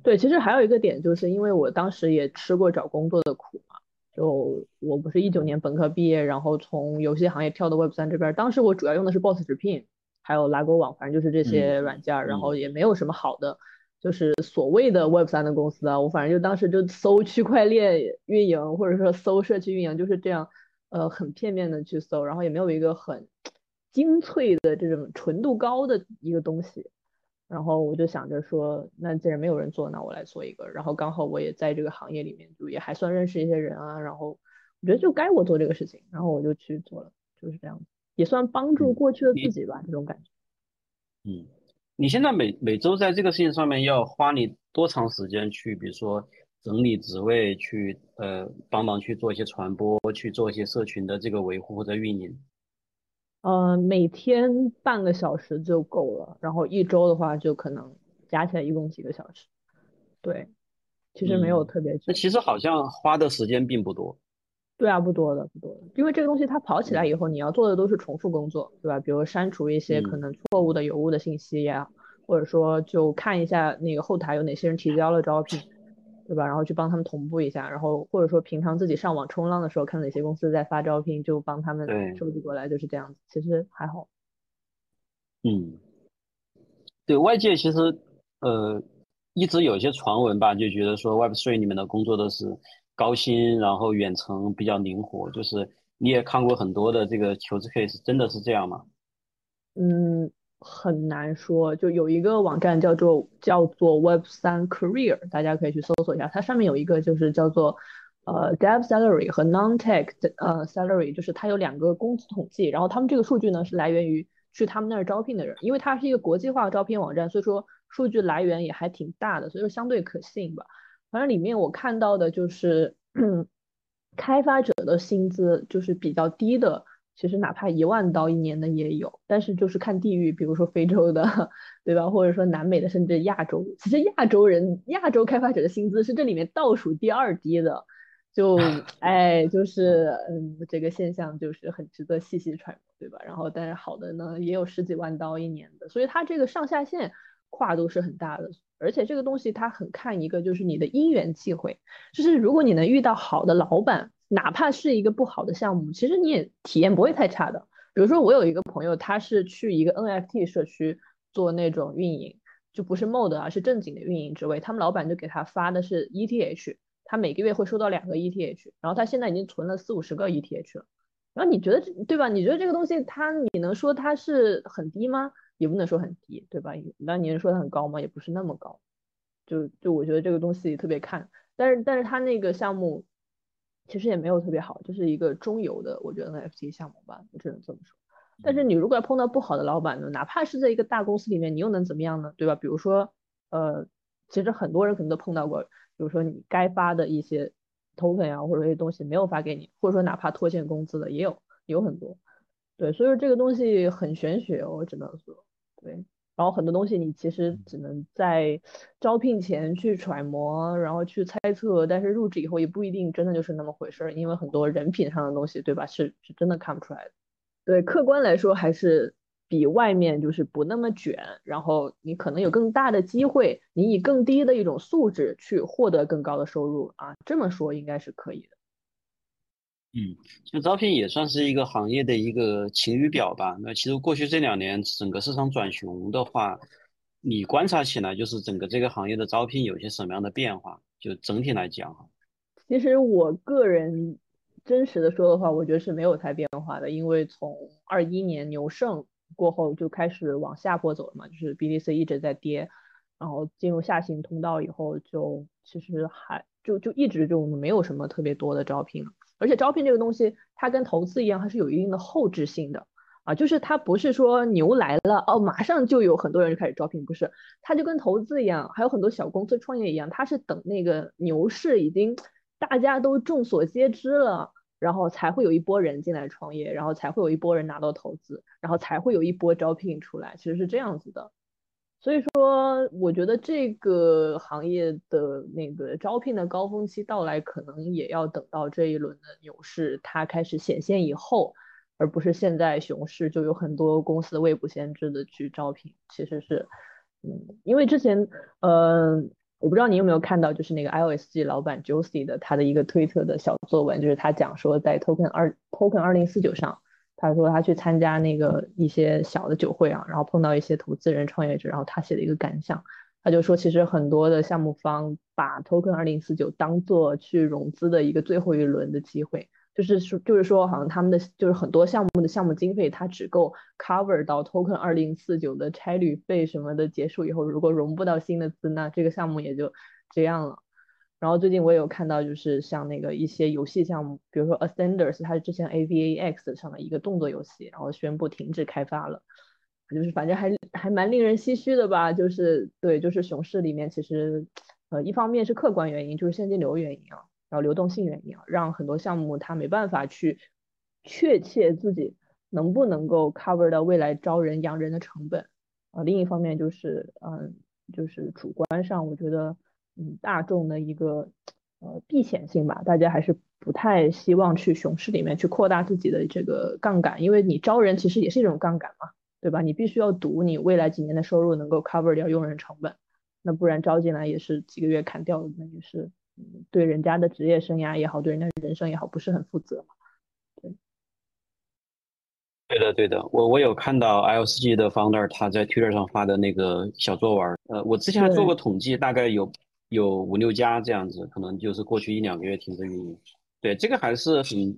对，其实还有一个点，就是因为我当时也吃过找工作的苦嘛。就我不是一九年本科毕业，然后从游戏行业跳到 Web 三这边，当时我主要用的是 Boss 直聘，还有拉勾网，反正就是这些软件，然后也没有什么好的，就是所谓的 Web 三的公司啊，我反正就当时就搜区块链运营，或者说搜社区运营，就是这样，呃，很片面的去搜，然后也没有一个很精粹的这种纯度高的一个东西。然后我就想着说，那既然没有人做，那我来做一个。然后刚好我也在这个行业里面，就也还算认识一些人啊。然后我觉得就该我做这个事情，然后我就去做了，就是这样子，也算帮助过去的自己吧，这种感觉。嗯，你现在每每周在这个事情上面要花你多长时间去，比如说整理职位，去呃帮忙去做一些传播，去做一些社群的这个维护或者运营？呃，每天半个小时就够了，然后一周的话就可能加起来一共几个小时。对，其实没有特别。那其实好像花的时间并不多。对啊，不多的，不多的。因为这个东西它跑起来以后，你要做的都是重复工作，对吧？比如删除一些可能错误的、有误的信息呀，或者说就看一下那个后台有哪些人提交了招聘。对吧？然后去帮他们同步一下，然后或者说平常自己上网冲浪的时候，看哪些公司在发招聘，就帮他们收集过来，就是这样子。其实还好。嗯，对外界其实呃一直有一些传闻吧，就觉得说 Web3 里面的工作都是高薪，然后远程比较灵活。就是你也看过很多的这个求职 case，真的是这样吗？嗯。很难说，就有一个网站叫做叫做 Web 三 Career，大家可以去搜索一下，它上面有一个就是叫做呃 Dev Salary 和 Non-Tech 呃 Salary，就是它有两个工资统计，然后他们这个数据呢是来源于去他们那儿招聘的人，因为它是一个国际化招聘网站，所以说数据来源也还挺大的，所以说相对可信吧。反正里面我看到的就是 开发者的薪资就是比较低的。其实哪怕一万刀一年的也有，但是就是看地域，比如说非洲的，对吧？或者说南美的，甚至亚洲。其实亚洲人、亚洲开发者的薪资是这里面倒数第二低的，就 哎，就是嗯，这个现象就是很值得细细揣摩，对吧？然后，但是好的呢，也有十几万刀一年的，所以它这个上下限跨度是很大的。而且这个东西它很看一个，就是你的因缘际会，就是如果你能遇到好的老板。哪怕是一个不好的项目，其实你也体验不会太差的。比如说，我有一个朋友，他是去一个 NFT 社区做那种运营，就不是 mod 啊，是正经的运营职位。他们老板就给他发的是 ETH，他每个月会收到两个 ETH，然后他现在已经存了四五十个 ETH 了。然后你觉得对吧？你觉得这个东西它，你能说它是很低吗？也不能说很低，对吧？那你能说它很高吗？也不是那么高。就就我觉得这个东西特别看，但是但是他那个项目。其实也没有特别好，就是一个中游的，我觉得 NFT 项目吧，我只能这么说。但是你如果要碰到不好的老板呢，哪怕是在一个大公司里面，你又能怎么样呢？对吧？比如说，呃，其实很多人可能都碰到过，比如说你该发的一些 token 啊，或者一些东西没有发给你，或者说哪怕拖欠工资的也有，有很多。对，所以说这个东西很玄学，我只能说，对。然后很多东西你其实只能在招聘前去揣摩，然后去猜测，但是入职以后也不一定真的就是那么回事儿，因为很多人品上的东西，对吧？是是真的看不出来的。对，客观来说还是比外面就是不那么卷，然后你可能有更大的机会，你以更低的一种素质去获得更高的收入啊，这么说应该是可以的。嗯，就招聘也算是一个行业的一个晴雨表吧。那其实过去这两年整个市场转熊的话，你观察起来就是整个这个行业的招聘有些什么样的变化？就整体来讲哈。其实我个人真实的说的话，我觉得是没有太变化的，因为从二一年牛盛过后就开始往下坡走了嘛，就是 BTC 一直在跌，然后进入下行通道以后，就其实还就就一直就没有什么特别多的招聘了。而且招聘这个东西，它跟投资一样，它是有一定的后置性的啊，就是它不是说牛来了哦，马上就有很多人就开始招聘，不是，它就跟投资一样，还有很多小公司创业一样，它是等那个牛市已经大家都众所皆知了，然后才会有一波人进来创业，然后才会有一波人拿到投资，然后才会有一波招聘出来，其实是这样子的。所以说，我觉得这个行业的那个招聘的高峰期到来，可能也要等到这一轮的牛市它开始显现以后，而不是现在熊市就有很多公司未卜先知的去招聘。其实是，嗯，因为之前，呃，我不知道你有没有看到，就是那个 IOSG 老板 Josie 的他的一个推特的小作文，就是他讲说在 Token 二 Token 二零四九上。他说他去参加那个一些小的酒会啊，然后碰到一些投资人、创业者，然后他写的一个感想，他就说其实很多的项目方把 Token 二零四九当做去融资的一个最后一轮的机会，就是说就是说好像他们的就是很多项目的项目经费，它只够 cover 到 Token 二零四九的差旅费什么的结束以后，如果融不到新的资，那这个项目也就这样了。然后最近我有看到，就是像那个一些游戏项目，比如说 Ascenders，它是之前 AVAX 上的一个动作游戏，然后宣布停止开发了，就是反正还还蛮令人唏嘘的吧。就是对，就是熊市里面其实，呃，一方面是客观原因，就是现金流原因啊，然后流动性原因啊，让很多项目它没办法去确切自己能不能够 cover 到未来招人养人的成本啊。另一方面就是，嗯，就是主观上我觉得。嗯，大众的一个呃避险性吧，大家还是不太希望去熊市里面去扩大自己的这个杠杆，因为你招人其实也是一种杠杆嘛，对吧？你必须要赌你未来几年的收入能够 cover 掉用人成本，那不然招进来也是几个月砍掉，那也是对人家的职业生涯也好，对人家人生也好，不是很负责嘛。对，对的，对的，我我有看到 IOSG 的 founder 他在 Twitter 上发的那个小作文，呃，我之前还做过统计，大概有。有五六家这样子，可能就是过去一两个月停止运营。对，这个还是很，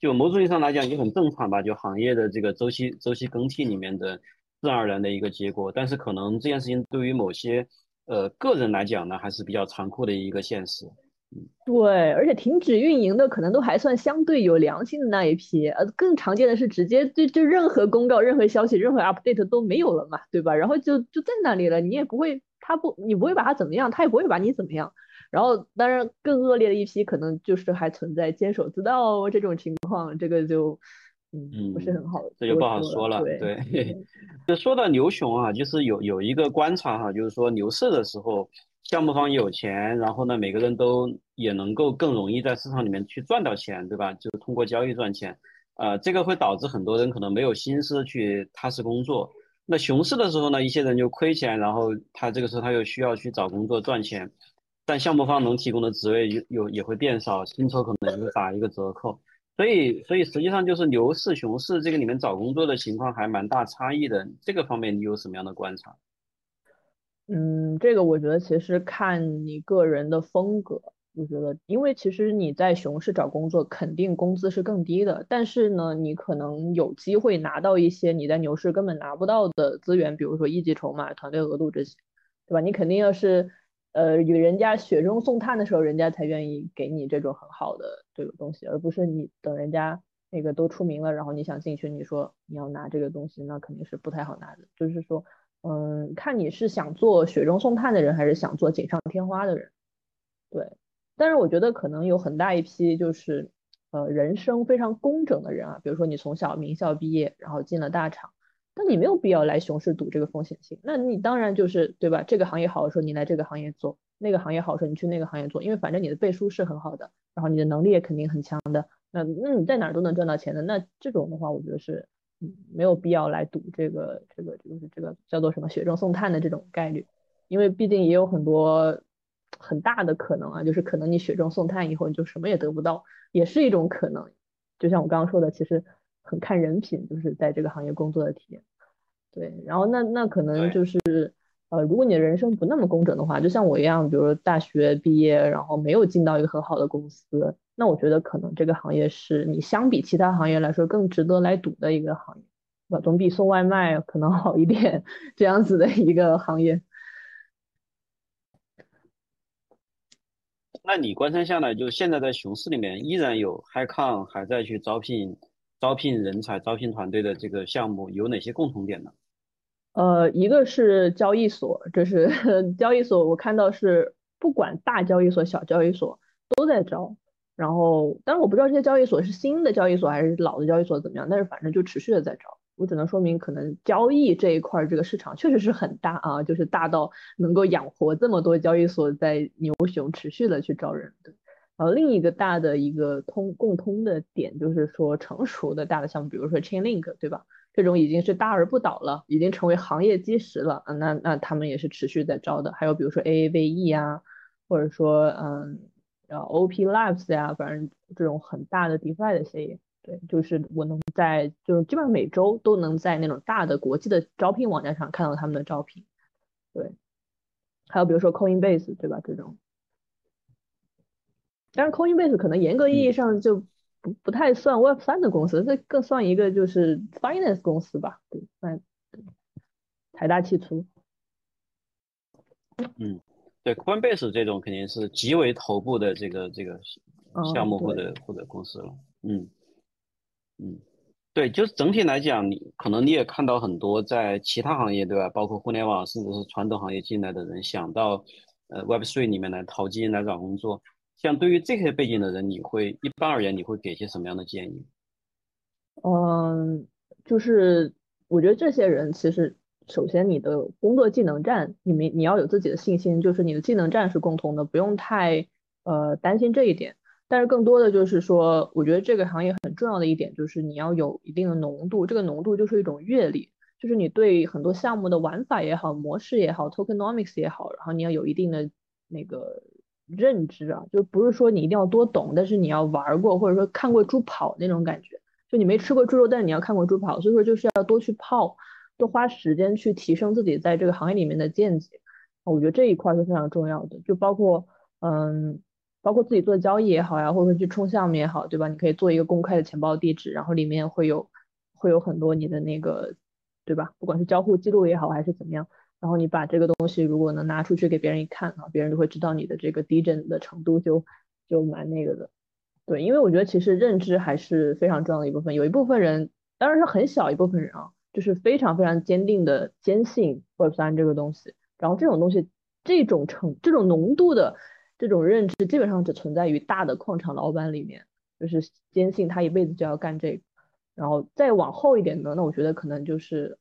就某种意义上来讲也很正常吧，就行业的这个周期周期更替里面的自然而然的一个结果。但是可能这件事情对于某些呃个人来讲呢，还是比较残酷的一个现实。对，而且停止运营的可能都还算相对有良心的那一批，呃，更常见的是直接就就任何公告、任何消息、任何 update 都没有了嘛，对吧？然后就就在那里了，你也不会。他不，你不会把他怎么样，他也不会把你怎么样。然后，当然更恶劣的一批，可能就是还存在坚守自盗这种情况。这个就，嗯，不是很好，这就不好说了。对，就 说到牛熊啊，就是有有一个观察哈，就是说牛市的时候，项目方有钱，然后呢，每个人都也能够更容易在市场里面去赚到钱，对吧？就是通过交易赚钱，呃，这个会导致很多人可能没有心思去踏实工作。那熊市的时候呢，一些人就亏钱，然后他这个时候他又需要去找工作赚钱，但项目方能提供的职位有有也会变少，薪酬可能也会打一个折扣。所以，所以实际上就是牛市、熊市这个里面找工作的情况还蛮大差异的。这个方面你有什么样的观察？嗯，这个我觉得其实看你个人的风格。我觉得，因为其实你在熊市找工作，肯定工资是更低的。但是呢，你可能有机会拿到一些你在牛市根本拿不到的资源，比如说一级筹码、团队额度这些，对吧？你肯定要是。呃，与人家雪中送炭的时候，人家才愿意给你这种很好的这个东西，而不是你等人家那个都出名了，然后你想进去，你说你要拿这个东西，那肯定是不太好拿的。就是说，嗯，看你是想做雪中送炭的人，还是想做锦上添花的人。对，但是我觉得可能有很大一批就是呃人生非常工整的人啊，比如说你从小名校毕业，然后进了大厂。但你没有必要来熊市赌这个风险性，那你当然就是对吧？这个行业好的时候你来这个行业做，那个行业好的时候你去那个行业做，因为反正你的背书是很好的，然后你的能力也肯定很强的，那那你在哪儿都能赚到钱的。那这种的话，我觉得是没有必要来赌这个这个就是这个叫做什么雪中送炭的这种概率，因为毕竟也有很多很大的可能啊，就是可能你雪中送炭以后你就什么也得不到，也是一种可能。就像我刚刚说的，其实。很看人品，就是在这个行业工作的体验。对，然后那那可能就是，呃，如果你的人生不那么工整的话，就像我一样，比如说大学毕业，然后没有进到一个很好的公司，那我觉得可能这个行业是你相比其他行业来说更值得来赌的一个行业，对吧？总比送外卖可能好一点，这样子的一个行业。那你观察下来，就现在在熊市里面，依然有 HiCon 还在去招聘。招聘人才、招聘团队的这个项目有哪些共同点呢？呃，一个是交易所，这是 交易所，我看到是不管大交易所、小交易所都在招。然后，但是我不知道这些交易所是新的交易所还是老的交易所怎么样，但是反正就持续的在招。我只能说明，可能交易这一块这个市场确实是很大啊，就是大到能够养活这么多交易所在牛熊持续的去招人。对。呃，另一个大的一个通共通的点就是说，成熟的大的项目，比如说 Chainlink，对吧？这种已经是大而不倒了，已经成为行业基石了。嗯，那那他们也是持续在招的。还有比如说 AAVE 啊，或者说嗯，呃 OP Labs 呀，反正这种很大的 DeFi 的协议，对，就是我能在就是基本上每周都能在那种大的国际的招聘网站上看到他们的招聘。对，还有比如说 Coinbase，对吧？这种。但是 Coinbase 可能严格意义上就不不太算 Web 三的公司，这更算一个就是 Finance 公司吧，对，算财大气粗。嗯，对，Coinbase 这种肯定是极为头部的这个这个项目或者或者公司了。嗯嗯，对，就是整体来讲，你可能你也看到很多在其他行业对吧，包括互联网甚至是传统行业进来的人想到呃 Web three 里面来淘金来找工作。像对于这些背景的人，你会一般而言，你会给些什么样的建议？嗯，就是我觉得这些人其实，首先你的工作技能站，你们你要有自己的信心，就是你的技能站是共通的，不用太呃担心这一点。但是更多的就是说，我觉得这个行业很重要的一点就是你要有一定的浓度，这个浓度就是一种阅历，就是你对很多项目的玩法也好，模式也好，tokenomics 也好，然后你要有一定的那个。认知啊，就不是说你一定要多懂，但是你要玩过或者说看过猪跑那种感觉。就你没吃过猪肉，但是你要看过猪跑，所以说就是要多去泡，多花时间去提升自己在这个行业里面的见解。我觉得这一块是非常重要的，就包括嗯，包括自己做交易也好呀，或者说去冲项目也好，对吧？你可以做一个公开的钱包地址，然后里面会有会有很多你的那个，对吧？不管是交互记录也好，还是怎么样。然后你把这个东西如果能拿出去给别人一看啊，别人就会知道你的这个低震的程度就就蛮那个的。对，因为我觉得其实认知还是非常重要的一部分。有一部分人，当然是很小一部分人啊，就是非常非常坚定的坚信 Web 三这个东西。然后这种东西，这种程这种浓度的这种认知，基本上只存在于大的矿场老板里面，就是坚信他一辈子就要干这个。然后再往后一点呢，那我觉得可能就是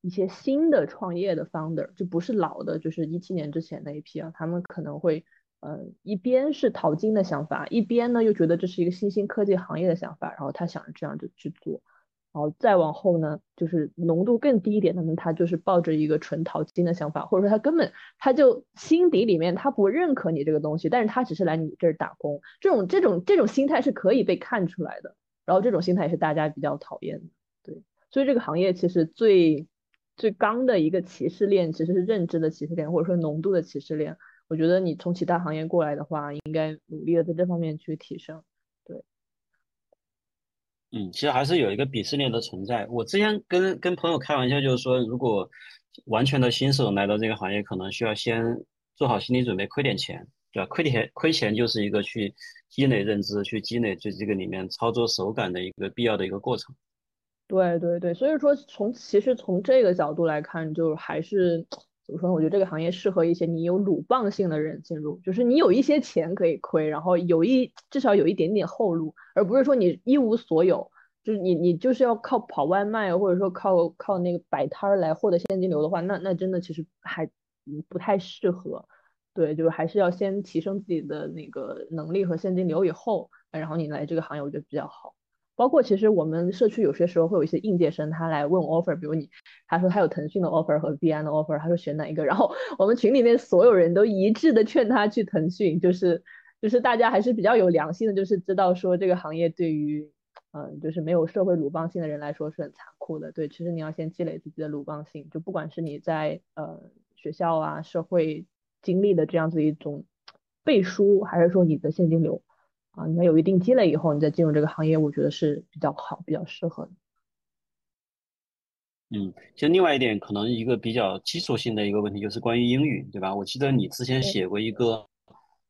一些新的创业的 founder，就不是老的，就是一七年之前那一批啊，他们可能会，呃，一边是淘金的想法，一边呢又觉得这是一个新兴科技行业的想法，然后他想这样就去做。然后再往后呢，就是浓度更低一点的，那他就是抱着一个纯淘金的想法，或者说他根本他就心底里面他不认可你这个东西，但是他只是来你这儿打工，这种这种这种心态是可以被看出来的。然后这种心态也是大家比较讨厌的，对。所以这个行业其实最最刚的一个歧视链其实是认知的歧视链，或者说浓度的歧视链。我觉得你从其他行业过来的话，应该努力的在这方面去提升。对嗯，其实还是有一个鄙视链的存在。我之前跟跟朋友开玩笑，就是说，如果完全的新手来到这个行业，可能需要先做好心理准备，亏点钱，对吧？亏点亏钱就是一个去积累认知、去积累就这个里面操作手感的一个必要的一个过程。对对对，所以说从其实从这个角度来看，就还是怎么说呢？我觉得这个行业适合一些你有鲁棒性的人进入，就是你有一些钱可以亏，然后有一至少有一点点后路。而不是说你一无所有，就是你你就是要靠跑外卖或者说靠靠那个摆摊儿来获得现金流的话，那那真的其实还不太适合。对，就是还是要先提升自己的那个能力和现金流以后，然后你来这个行业我觉得比较好。包括其实我们社区有些时候会有一些应届生，他来问 offer，比如你他说他有腾讯的 offer 和币安的 offer，他说选哪一个，然后我们群里面所有人都一致的劝他去腾讯，就是。就是大家还是比较有良心的，就是知道说这个行业对于，嗯，就是没有社会鲁棒性的人来说是很残酷的。对，其实你要先积累自己的鲁棒性，就不管是你在呃学校啊、社会经历的这样子一种背书，还是说你的现金流啊，你要有一定积累以后，你再进入这个行业，我觉得是比较好、比较适合的。嗯，其实另外一点，可能一个比较基础性的一个问题就是关于英语，对吧？我记得你之前写过一个。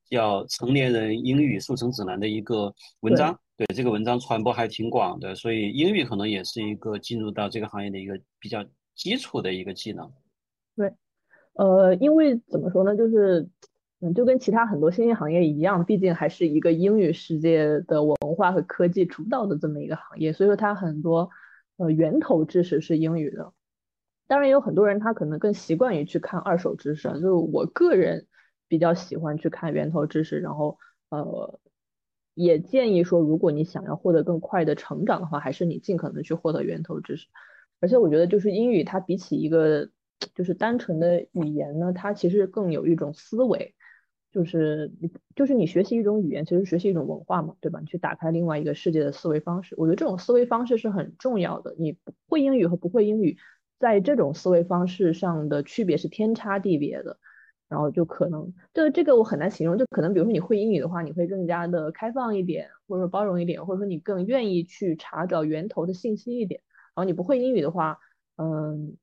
叫成年人英语速成指南的一个文章，对这个文章传播还挺广的，所以英语可能也是一个进入到这个行业的一个比较基础的一个技能。对，呃，因为怎么说呢，就是就跟其他很多新兴行业一样，毕竟还是一个英语世界的文化和科技主导的这么一个行业，所以说它很多呃源头知识是英语的。当然，有很多人他可能更习惯于去看二手知识，就我个人。比较喜欢去看源头知识，然后呃，也建议说，如果你想要获得更快的成长的话，还是你尽可能去获得源头知识。而且我觉得，就是英语它比起一个 就是单纯的语言呢，它其实更有一种思维，就是你就是你学习一种语言，其实学习一种文化嘛，对吧？你去打开另外一个世界的思维方式，我觉得这种思维方式是很重要的。你会英语和不会英语，在这种思维方式上的区别是天差地别的。然后就可能，这这个我很难形容，就可能比如说你会英语的话，你会更加的开放一点，或者说包容一点，或者说你更愿意去查找源头的信息一点。然后你不会英语的话，嗯，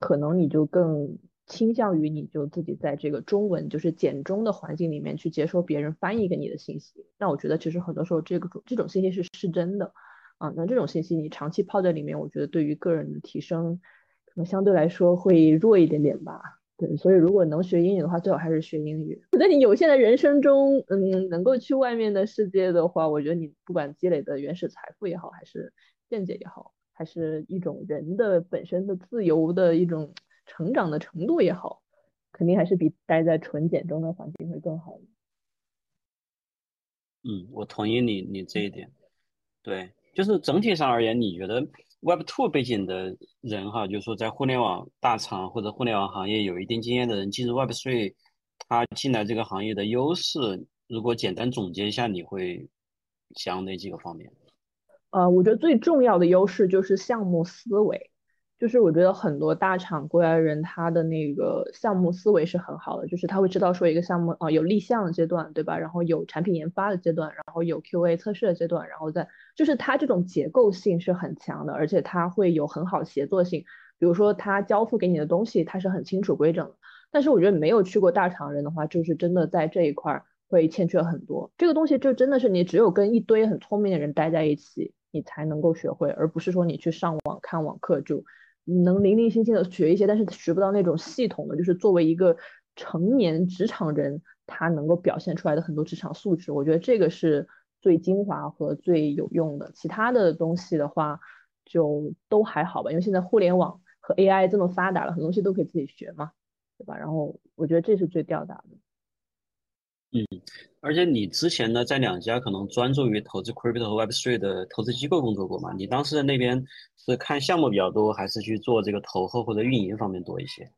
可能你就更倾向于你就自己在这个中文就是简中的环境里面去接收别人翻译给你的信息。那我觉得其实很多时候这个这种信息是是真的啊，那这种信息你长期泡在里面，我觉得对于个人的提升，可能相对来说会弱一点点吧。对，所以如果能学英语的话，最好还是学英语。在你有限的人生中，嗯，能够去外面的世界的话，我觉得你不管积累的原始财富也好，还是见解也好，还是一种人的本身的自由的一种成长的程度也好，肯定还是比待在纯简中的环境会更好。嗯，我同意你你这一点。对，就是整体上而言，你觉得？Web Two 背景的人哈，就是说在互联网大厂或者互联网行业有一定经验的人进入 Web Three，他进来这个行业的优势，如果简单总结一下，你会想哪几个方面？呃，我觉得最重要的优势就是项目思维。就是我觉得很多大厂过来人，他的那个项目思维是很好的，就是他会知道说一个项目啊有立项的阶段，对吧？然后有产品研发的阶段，然后有 QA 测试的阶段，然后再就是他这种结构性是很强的，而且他会有很好协作性。比如说他交付给你的东西，他是很清楚规整的。但是我觉得没有去过大厂人的话，就是真的在这一块儿会欠缺很多。这个东西就真的是你只有跟一堆很聪明的人待在一起，你才能够学会，而不是说你去上网看网课就。能零零星星的学一些，但是学不到那种系统的，就是作为一个成年职场人，他能够表现出来的很多职场素质，我觉得这个是最精华和最有用的，其他的东西的话就都还好吧，因为现在互联网和 AI 这么发达了，很多东西都可以自己学嘛，对吧？然后我觉得这是最吊打的。嗯，而且你之前呢，在两家可能专注于投资 crypto 和 Web3 的投资机构工作过嘛？你当时在那边是看项目比较多，还是去做这个投后或者运营方面多一些？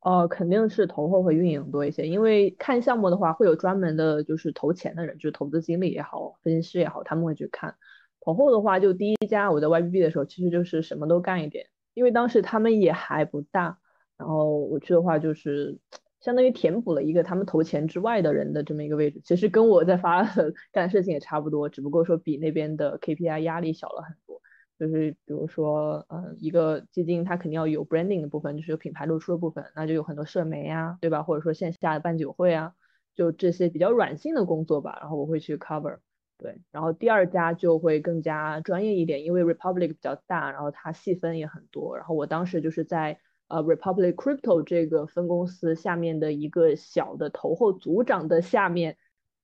呃，肯定是投后和运营多一些，因为看项目的话，会有专门的，就是投钱的人，就是投资经理也好，分析师也好，他们会去看。投后的话，就第一家我在 YBB 的时候，其实就是什么都干一点，因为当时他们也还不大，然后我去的话，就是相当于填补了一个他们投钱之外的人的这么一个位置，其实跟我在发 干的事情也差不多，只不过说比那边的 KPI 压力小了很多。就是比如说，呃，一个基金它肯定要有 branding 的部分，就是有品牌露出的部分，那就有很多社媒啊，对吧？或者说线下的办酒会啊，就这些比较软性的工作吧。然后我会去 cover，对。然后第二家就会更加专业一点，因为 Republic 比较大，然后它细分也很多。然后我当时就是在呃 Republic Crypto 这个分公司下面的一个小的投后组长的下面。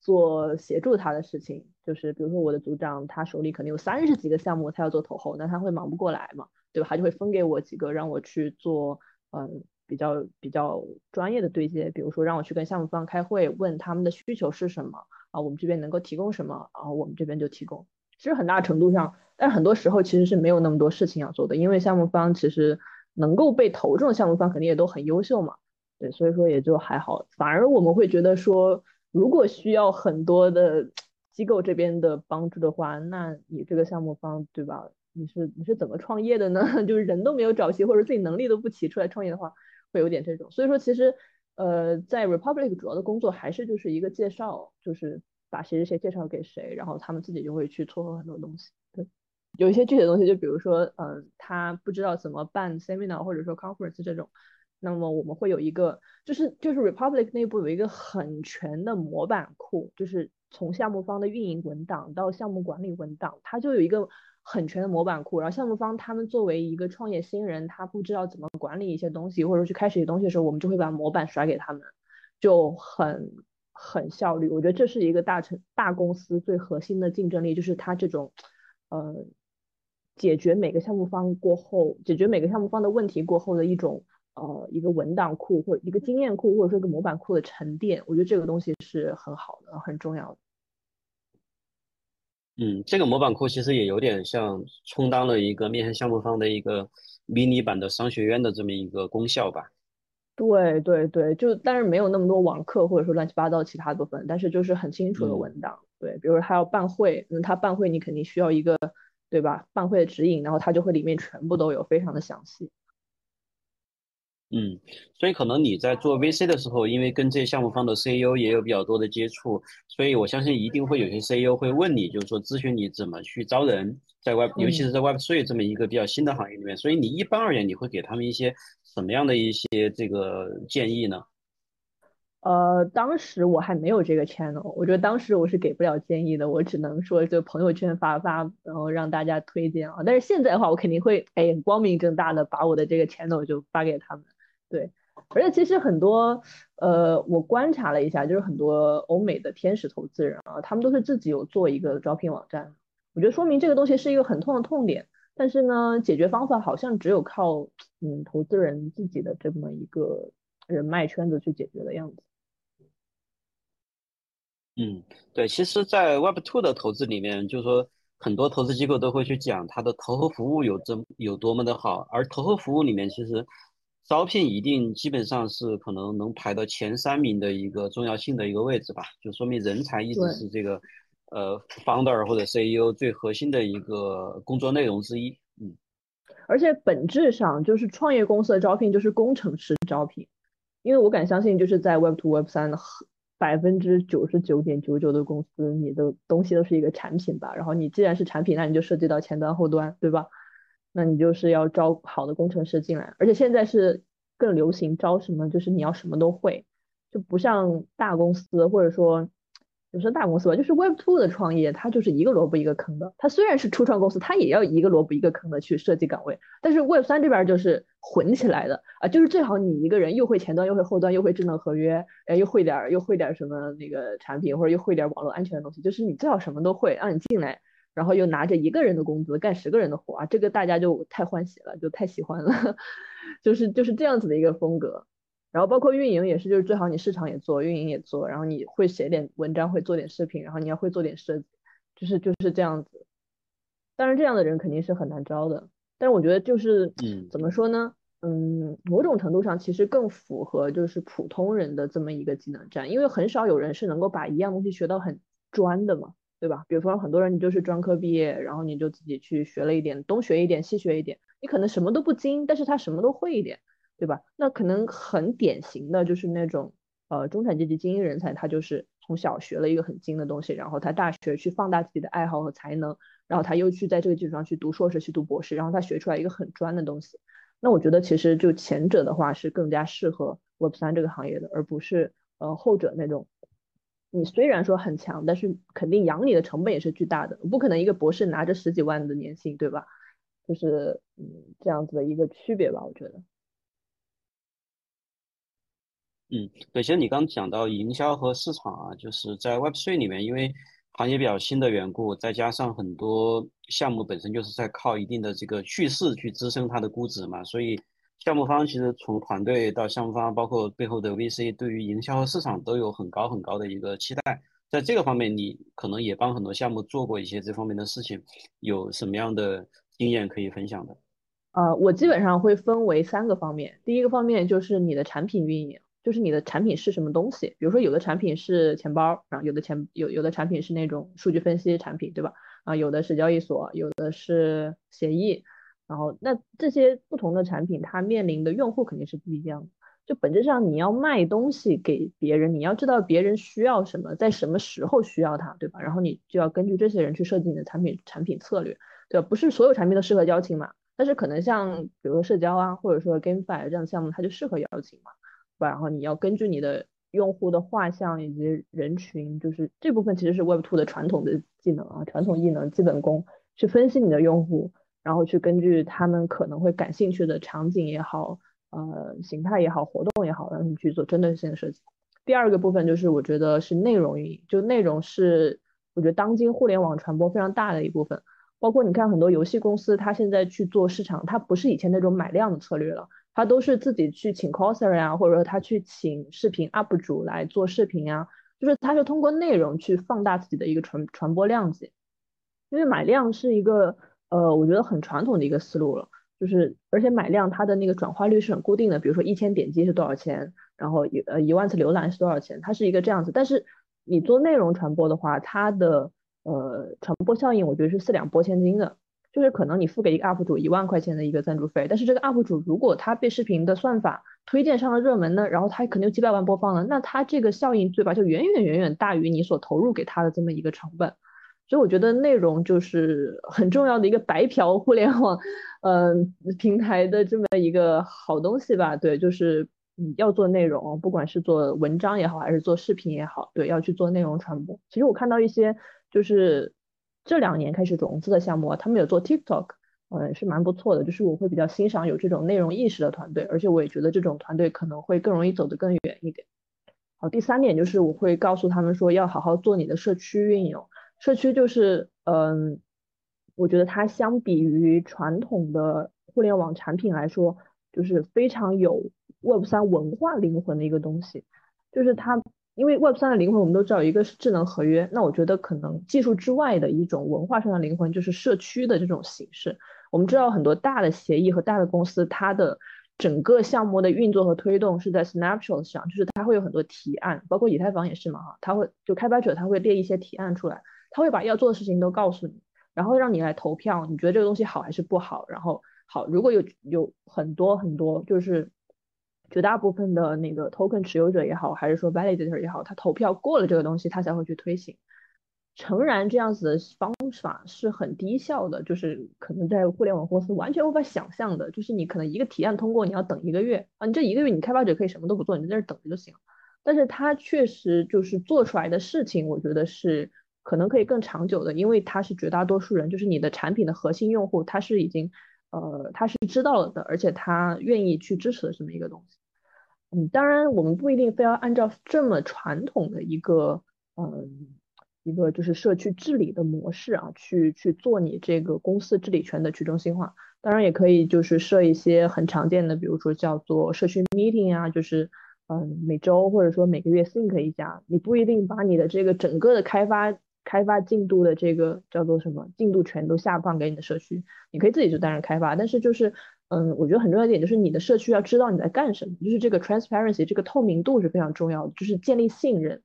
做协助他的事情，就是比如说我的组长，他手里可能有三十几个项目，他要做投后，那他会忙不过来嘛，对吧？他就会分给我几个，让我去做，嗯，比较比较专业的对接，比如说让我去跟项目方开会，问他们的需求是什么啊，我们这边能够提供什么啊，我们这边就提供。其实很大程度上，但很多时候其实是没有那么多事情要做的，因为项目方其实能够被投中的项目方肯定也都很优秀嘛，对，所以说也就还好，反而我们会觉得说。如果需要很多的机构这边的帮助的话，那你这个项目方对吧？你是你是怎么创业的呢？就是人都没有找齐，或者自己能力都不齐，出来创业的话，会有点这种。所以说，其实呃，在 Republic 主要的工作还是就是一个介绍，就是把谁谁谁介绍给谁，然后他们自己就会去撮合很多东西。对，有一些具体的东西，就比如说，嗯，他不知道怎么办 seminar 或者说 conference 这种。那么我们会有一个，就是就是 Republic 内部有一个很全的模板库，就是从项目方的运营文档到项目管理文档，它就有一个很全的模板库。然后项目方他们作为一个创业新人，他不知道怎么管理一些东西，或者去开始一些东西的时候，我们就会把模板甩给他们，就很很效率。我觉得这是一个大成大公司最核心的竞争力，就是它这种呃解决每个项目方过后，解决每个项目方的问题过后的一种。呃，一个文档库或者一个经验库，或者说一个模板库的沉淀，我觉得这个东西是很好的，很重要的。嗯，这个模板库其实也有点像充当了一个面向项目方的一个迷你版的商学院的这么一个功效吧。对对对，就但是没有那么多网课或者说乱七八糟其他部分，但是就是很清楚的文档。对，比如说他要办会，那他办会你肯定需要一个对吧？办会的指引，然后它就会里面全部都有，非常的详细。嗯，所以可能你在做 VC 的时候，因为跟这些项目方的 CEO 也有比较多的接触，所以我相信一定会有些 CEO 会问你，就是说咨询你怎么去招人，在 Web，尤其是在 Web3 这么一个比较新的行业里面，所以你一般而言，你会给他们一些什么样的一些这个建议呢？呃，当时我还没有这个 channel，我觉得当时我是给不了建议的，我只能说就朋友圈发发，然后让大家推荐啊。但是现在的话，我肯定会哎光明正大的把我的这个 channel 就发给他们。对，而且其实很多，呃，我观察了一下，就是很多欧美的天使投资人啊，他们都是自己有做一个招聘网站。我觉得说明这个东西是一个很痛的痛点，但是呢，解决方法好像只有靠嗯投资人自己的这么一个人脉圈子去解决的样子。嗯，对，其实，在 Web Two 的投资里面，就是说很多投资机构都会去讲它的投后服务有这有多么的好，而投后服务里面其实。招聘一定基本上是可能能排到前三名的一个重要性的一个位置吧，就说明人才一直是这个呃 founder 或者 CEO 最核心的一个工作内容之一。嗯，而且本质上就是创业公司的招聘就是工程师招聘，因为我敢相信就是在 Web Two Web 三百分之九十九点九九的公司，你的东西都是一个产品吧，然后你既然是产品，那你就涉及到前端后端，对吧？那你就是要招好的工程师进来，而且现在是更流行招什么，就是你要什么都会，就不像大公司或者说也不是大公司吧，就是 Web Two 的创业，它就是一个萝卜一个坑的。它虽然是初创公司，它也要一个萝卜一个坑的去设计岗位。但是 Web 三这边就是混起来的啊，就是最好你一个人又会前端又会后端又会智能合约，哎又会点又会点什么那个产品或者又会点网络安全的东西，就是你最好什么都会，让你进来，然后又拿着一个人的工资干十个人的活啊，这个大家就太欢喜了，就太喜欢了，就是就是这样子的一个风格。然后包括运营也是，就是最好你市场也做，运营也做，然后你会写点文章，会做点视频，然后你要会做点设计，就是就是这样子。当然这样的人肯定是很难招的，但是我觉得就是，嗯，怎么说呢？嗯，某种程度上其实更符合就是普通人的这么一个技能站，因为很少有人是能够把一样东西学到很专的嘛，对吧？比如说很多人你就是专科毕业，然后你就自己去学了一点，东学一点，西学一点，你可能什么都不精，但是他什么都会一点。对吧？那可能很典型的就是那种呃中产阶级精英人才，他就是从小学了一个很精的东西，然后他大学去放大自己的爱好和才能，然后他又去在这个基础上去读硕士、去读博士，然后他学出来一个很专的东西。那我觉得其实就前者的话是更加适合 Web 三这个行业的，而不是呃后者那种你虽然说很强，但是肯定养你的成本也是巨大的，不可能一个博士拿着十几万的年薪，对吧？就是嗯这样子的一个区别吧，我觉得。嗯，对，其实你刚讲到营销和市场啊，就是在 Web3 里面，因为行业比较新的缘故，再加上很多项目本身就是在靠一定的这个叙事去支撑它的估值嘛，所以项目方其实从团队到项目方，包括背后的 VC，对于营销和市场都有很高很高的一个期待。在这个方面，你可能也帮很多项目做过一些这方面的事情，有什么样的经验可以分享的？呃，我基本上会分为三个方面，第一个方面就是你的产品运营。就是你的产品是什么东西，比如说有的产品是钱包，然后有的钱有有的产品是那种数据分析产品，对吧？啊，有的是交易所，有的是协议，然后那这些不同的产品，它面临的用户肯定是不一样的。就本质上你要卖东西给别人，你要知道别人需要什么，在什么时候需要它，对吧？然后你就要根据这些人去设计你的产品产品策略，对吧？不是所有产品都适合邀请码，但是可能像比如说社交啊，或者说 GameFi 这样的项目，它就适合邀请码。然后你要根据你的用户的画像以及人群，就是这部分其实是 Web 2的传统的技能啊，传统技能、基本功，去分析你的用户，然后去根据他们可能会感兴趣的场景也好，呃，形态也好，活动也好，让你去做针对性的设计。第二个部分就是我觉得是内容运营，就内容是我觉得当今互联网传播非常大的一部分，包括你看很多游戏公司，它现在去做市场，它不是以前那种买量的策略了。他都是自己去请 coser 呀，或者说他去请视频 UP 主来做视频呀，就是他是通过内容去放大自己的一个传传播量级。因为买量是一个呃，我觉得很传统的一个思路了，就是而且买量它的那个转化率是很固定的，比如说一千点击是多少钱，然后一呃一万次浏览是多少钱，它是一个这样子。但是你做内容传播的话，它的呃传播效应，我觉得是四两拨千斤的。就是可能你付给一个 UP 主一万块钱的一个赞助费，但是这个 UP 主如果他被视频的算法推荐上了热门呢，然后他肯定有几百万播放了，那他这个效应对吧，就远远远远大于你所投入给他的这么一个成本。所以我觉得内容就是 很重要的一个白嫖互联网，嗯，平台的这么一个好东西吧。对，就是你要做内容，不管是做文章也好，还是做视频也好，对，要去做内容传播。其实我看到一些就是。这两年开始融资的项目啊，他们有做 TikTok，嗯，是蛮不错的。就是我会比较欣赏有这种内容意识的团队，而且我也觉得这种团队可能会更容易走得更远一点。好，第三点就是我会告诉他们说，要好好做你的社区运营。社区就是，嗯，我觉得它相比于传统的互联网产品来说，就是非常有 Web 三文化灵魂的一个东西，就是它。因为 Web 三的灵魂我们都知道，一个是智能合约，那我觉得可能技术之外的一种文化上的灵魂就是社区的这种形式。我们知道很多大的协议和大的公司，它的整个项目的运作和推动是在 Snapshots 上，就是它会有很多提案，包括以太坊也是嘛哈，它会就开发者他会列一些提案出来，他会把要做的事情都告诉你，然后让你来投票，你觉得这个东西好还是不好？然后好，如果有有很多很多就是。绝大部分的那个 token 持有者也好，还是说 validator 也好，他投票过了这个东西，他才会去推行。诚然，这样子的方法是很低效的，就是可能在互联网公司完全无法想象的。就是你可能一个提案通过，你要等一个月啊，你这一个月你开发者可以什么都不做，你在这等着就行。但是它确实就是做出来的事情，我觉得是可能可以更长久的，因为它是绝大多数人，就是你的产品的核心用户，他是已经呃他是知道了的，而且他愿意去支持的这么一个东西。嗯，当然我们不一定非要按照这么传统的一个嗯一个就是社区治理的模式啊，去去做你这个公司治理权的去中心化。当然也可以就是设一些很常见的，比如说叫做社区 meeting 啊，就是。嗯，每周或者说每个月 think 一下，你不一定把你的这个整个的开发开发进度的这个叫做什么进度全都下放给你的社区，你可以自己就担任开发，但是就是嗯，我觉得很重要一点就是你的社区要知道你在干什么，就是这个 transparency 这个透明度是非常重要的，就是建立信任，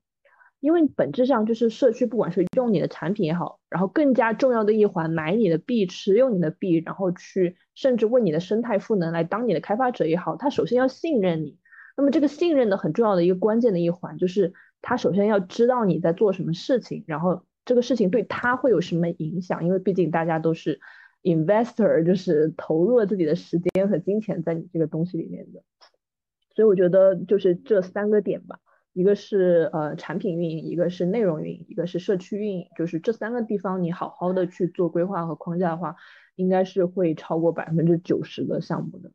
因为本质上就是社区不管是用你的产品也好，然后更加重要的一环买你的币持有你的币，然后去甚至为你的生态赋能来当你的开发者也好，他首先要信任你。那么这个信任的很重要的一个关键的一环，就是他首先要知道你在做什么事情，然后这个事情对他会有什么影响，因为毕竟大家都是 investor，就是投入了自己的时间和金钱在你这个东西里面的。所以我觉得就是这三个点吧，一个是呃产品运营，一个是内容运营，一个是社区运营，就是这三个地方你好好的去做规划和框架的话，应该是会超过百分之九十的项目的。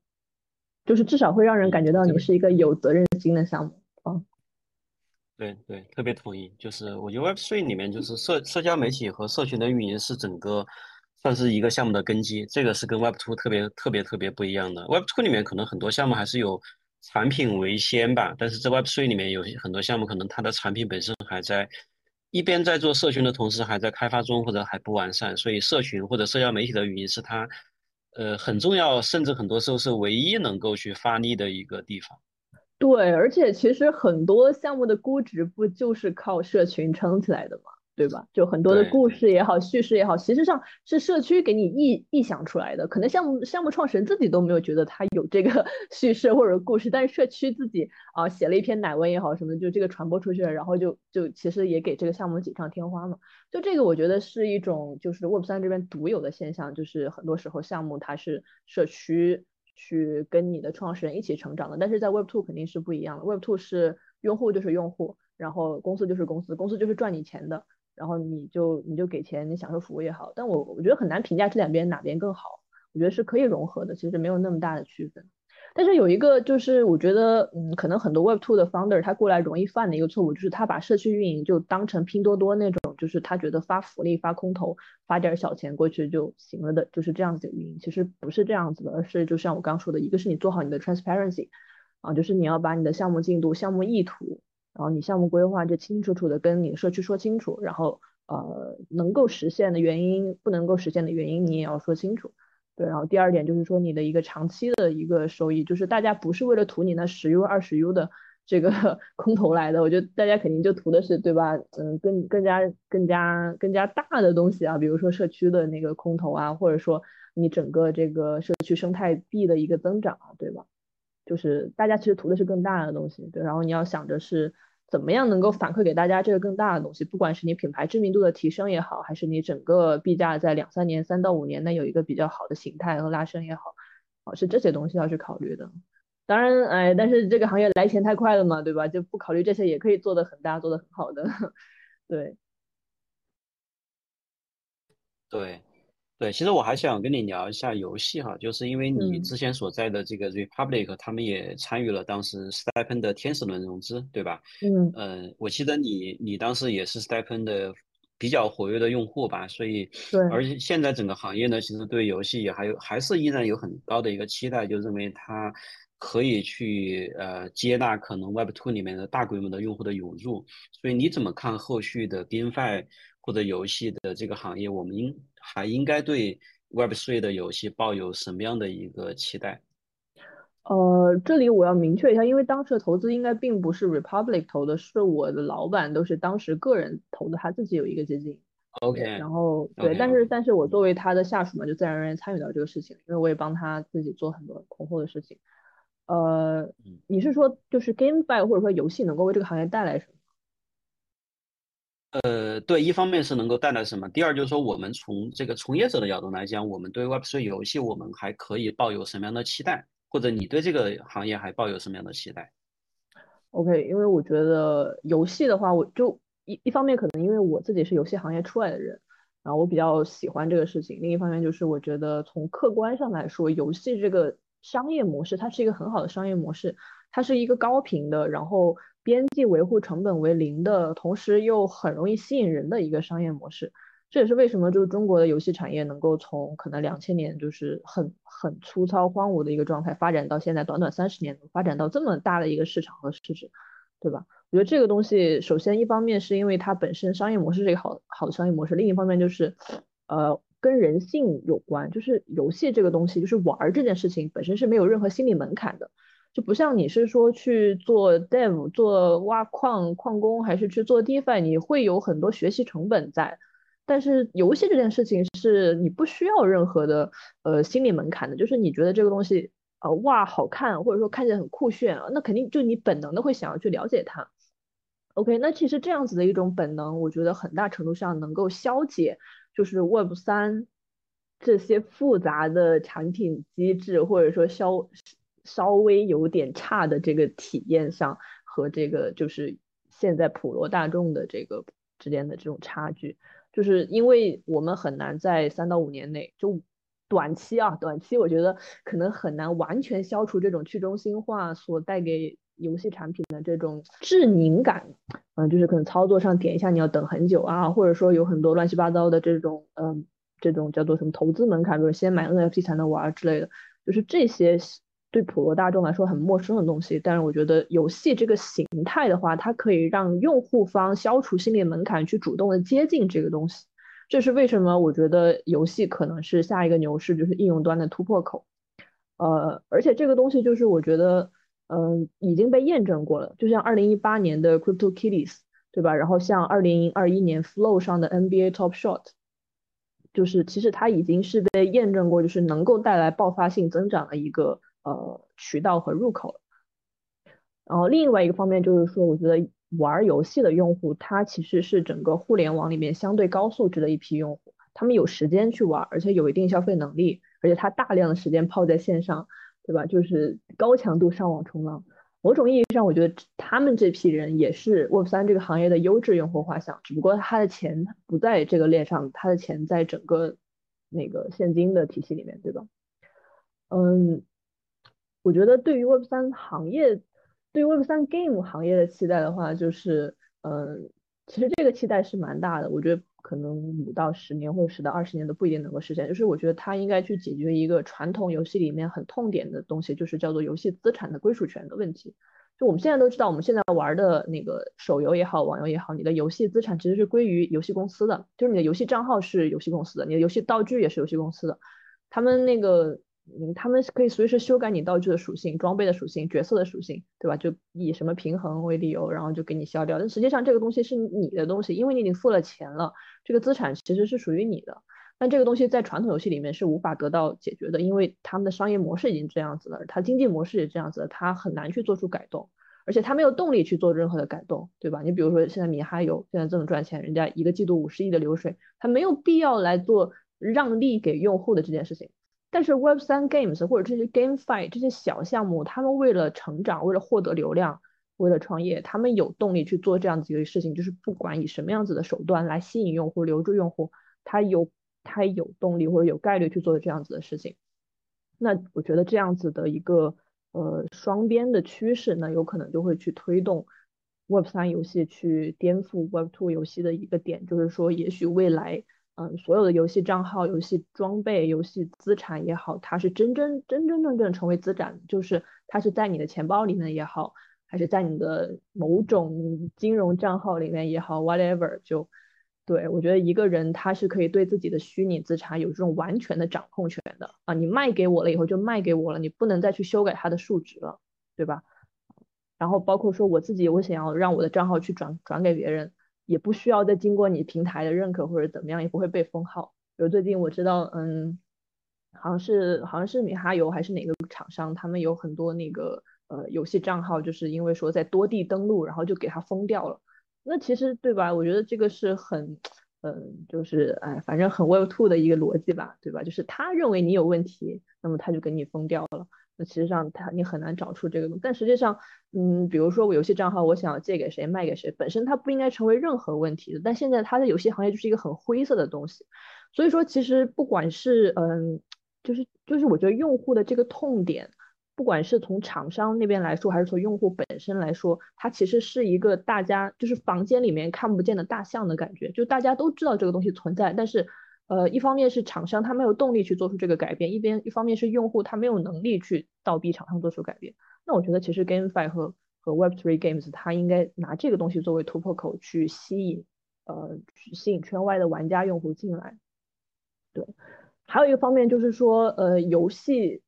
就是至少会让人感觉到你是一个有责任心的项目啊。对对，特别同意。就是我觉得 Web3 里面，就是社社交媒体和社群的运营是整个算是一个项目的根基。这个是跟 Web2 特别特别特别不一样的。Web2 里面可能很多项目还是有产品为先吧，但是在 Web3 里面有很多项目可能它的产品本身还在一边在做社群的同时还在开发中或者还不完善，所以社群或者社交媒体的运营是它。呃，很重要，甚至很多时候是唯一能够去发力的一个地方。对，而且其实很多项目的估值不就是靠社群撑起来的吗？对吧？就很多的故事也好，叙事也好，其实上是社区给你臆臆想出来的。可能项目项目创始人自己都没有觉得他有这个 叙事或者故事，但是社区自己啊写了一篇奶文也好什么，就这个传播出去了，然后就就其实也给这个项目锦上添花嘛。就这个我觉得是一种就是 Web 三这边独有的现象，就是很多时候项目它是社区去跟你的创始人一起成长的，但是在 Web two 肯定是不一样的。Web two 是用户就是用户，然后公司就是公司，公司就是赚你钱的。然后你就你就给钱，你享受服务也好，但我我觉得很难评价这两边哪边更好，我觉得是可以融合的，其实没有那么大的区分。但是有一个就是我觉得，嗯，可能很多 Web Two 的 Founder 他过来容易犯的一个错误，就是他把社区运营就当成拼多多那种，就是他觉得发福利、发空投、发点小钱过去就行了的，就是这样子的运营。其实不是这样子的，而是就像我刚说的，一个是你做好你的 Transparency，啊，就是你要把你的项目进度、项目意图。然后你项目规划就清清楚楚的跟你社区说清楚，然后呃能够实现的原因，不能够实现的原因你也要说清楚。对，然后第二点就是说你的一个长期的一个收益，就是大家不是为了图你那十 U 二十 U 的这个 空投来的，我觉得大家肯定就图的是对吧？嗯，更更加更加更加大的东西啊，比如说社区的那个空投啊，或者说你整个这个社区生态币的一个增长啊，对吧？就是大家其实图的是更大的东西，对，然后你要想着是怎么样能够反馈给大家这个更大的东西，不管是你品牌知名度的提升也好，还是你整个币价在两三年、三到五年内有一个比较好的形态和拉升也好，哦，是这些东西要去考虑的。当然，哎，但是这个行业来钱太快了嘛，对吧？就不考虑这些也可以做的很大，做的很好的，对。对。对，其实我还想跟你聊一下游戏哈，就是因为你之前所在的这个 Republic，他们也参与了当时 Stephen 的天使轮融资，对吧？嗯，呃，我记得你你当时也是 Stephen 的比较活跃的用户吧，所以，对，而且现在整个行业呢，其实对游戏也还有还是依然有很高的一个期待，就认为它可以去呃接纳可能 Web Two 里面的大规模的用户的涌入，所以你怎么看后续的 GameFi？或者游戏的这个行业，我们应还应该对 Web3 的游戏抱有什么样的一个期待？呃，这里我要明确一下，因为当时的投资应该并不是 Republic 投的，是我的老板都是当时个人投的，他自己有一个基金。OK。然后对，但是但是我作为他的下属嘛，就自然而然参与到这个事情，因为我也帮他自己做很多恐后的事情。呃，你是说就是 GameFi 或者说游戏能够为这个行业带来什么？呃，对，一方面是能够带来什么，第二就是说，我们从这个从业者的角度来讲，我们对 Web3 游戏，我们还可以抱有什么样的期待，或者你对这个行业还抱有什么样的期待？OK，因为我觉得游戏的话，我就一一方面可能因为我自己是游戏行业出来的人，然后我比较喜欢这个事情；另一方面就是我觉得从客观上来说，游戏这个商业模式它是一个很好的商业模式，它是一个高频的，然后边际维护成本为零的，同时又很容易吸引人的一个商业模式。这也是为什么就是中国的游戏产业能够从可能两千年就是很很粗糙荒芜的一个状态发展到现在短短三十年发展到这么大的一个市场和市值，对吧？我觉得这个东西首先一方面是因为它本身商业模式是一个好好的商业模式，另一方面就是呃跟人性有关，就是游戏这个东西就是玩这件事情本身是没有任何心理门槛的，就不像你是说去做 dev 做挖矿矿工还是去做 defi，你会有很多学习成本在。但是游戏这件事情是你不需要任何的呃心理门槛的，就是你觉得这个东西呃哇好看，或者说看起来很酷炫，那肯定就你本能的会想要去了解它。OK，那其实这样子的一种本能，我觉得很大程度上能够消解就是 Web 三这些复杂的产品机制，或者说消稍微有点差的这个体验上和这个就是现在普罗大众的这个之间的这种差距。就是因为我们很难在三到五年内，就短期啊，短期我觉得可能很难完全消除这种去中心化所带给游戏产品的这种致凝感，嗯，就是可能操作上点一下你要等很久啊，或者说有很多乱七八糟的这种，嗯，这种叫做什么投资门槛，比如先买 NFT 才能玩之类的，就是这些。对普罗大众来说很陌生的东西，但是我觉得游戏这个形态的话，它可以让用户方消除心理门槛，去主动的接近这个东西。这是为什么？我觉得游戏可能是下一个牛市，就是应用端的突破口。呃，而且这个东西就是我觉得，嗯，已经被验证过了。就像二零一八年的 Crypto Kitties，对吧？然后像二零二一年 Flow 上的 NBA Top Shot，就是其实它已经是被验证过，就是能够带来爆发性增长的一个。呃，渠道和入口。然后另外一个方面就是说，我觉得玩游戏的用户，他其实是整个互联网里面相对高素质的一批用户。他们有时间去玩，而且有一定消费能力，而且他大量的时间泡在线上，对吧？就是高强度上网冲浪。某种意义上，我觉得他们这批人也是 Web 三这个行业的优质用户画像。只不过他的钱不在这个链上，他的钱在整个那个现金的体系里面，对吧？嗯。我觉得对于 Web 三行业，对于 Web 三 Game 行业的期待的话，就是，嗯，其实这个期待是蛮大的。我觉得可能五到十年或者十到二十年都不一定能够实现。就是我觉得它应该去解决一个传统游戏里面很痛点的东西，就是叫做游戏资产的归属权的问题。就我们现在都知道，我们现在玩的那个手游也好，网游也好，你的游戏资产其实是归于游戏公司的，就是你的游戏账号是游戏公司的，你的游戏道具也是游戏公司的，他们那个。嗯，他们可以随时修改你道具的属性、装备的属性、角色的属性，对吧？就以什么平衡为理由，然后就给你消掉。但实际上这个东西是你的东西，因为你已经付了钱了，这个资产其实是属于你的。但这个东西在传统游戏里面是无法得到解决的，因为他们的商业模式已经这样子了，它经济模式也这样子，它很难去做出改动，而且它没有动力去做任何的改动，对吧？你比如说现在米哈游现在这么赚钱，人家一个季度五十亿的流水，它没有必要来做让利给用户的这件事情。但是 Web 三 Games 或者这些 game fight 这些小项目，他们为了成长，为了获得流量，为了创业，他们有动力去做这样子一个事情，就是不管以什么样子的手段来吸引用户、留住用户，他有他有动力或者有概率去做这样子的事情。那我觉得这样子的一个呃双边的趋势，那有可能就会去推动 Web 三游戏去颠覆 Web two 游戏的一个点，就是说也许未来。嗯，所有的游戏账号、游戏装备、游戏资产也好，它是真真真真正正成为资产，就是它是在你的钱包里面也好，还是在你的某种金融账号里面也好，whatever，就对我觉得一个人他是可以对自己的虚拟资产有这种完全的掌控权的啊，你卖给我了以后就卖给我了，你不能再去修改它的数值了，对吧？然后包括说我自己，我想要让我的账号去转转给别人。也不需要再经过你平台的认可或者怎么样，也不会被封号。比如最近我知道，嗯，好像是好像是米哈游还是哪个厂商，他们有很多那个呃游戏账号，就是因为说在多地登录，然后就给他封掉了。那其实对吧？我觉得这个是很，嗯，就是哎，反正很 Web Two 的一个逻辑吧，对吧？就是他认为你有问题，那么他就给你封掉了。那其实上它你很难找出这个东。但实际上，嗯，比如说我游戏账号，我想借给谁卖给谁，本身它不应该成为任何问题的。但现在它的游戏行业就是一个很灰色的东西，所以说其实不管是嗯，就是就是我觉得用户的这个痛点。不管是从厂商那边来说，还是从用户本身来说，它其实是一个大家就是房间里面看不见的大象的感觉，就大家都知道这个东西存在，但是，呃，一方面是厂商他没有动力去做出这个改变，一边一方面是用户他没有能力去倒逼厂商做出改变。那我觉得其实 GameFi 和和 Web3 Games 它应该拿这个东西作为突破口去吸引，呃，去吸引圈外的玩家用户进来。对，还有一个方面就是说，呃，游戏。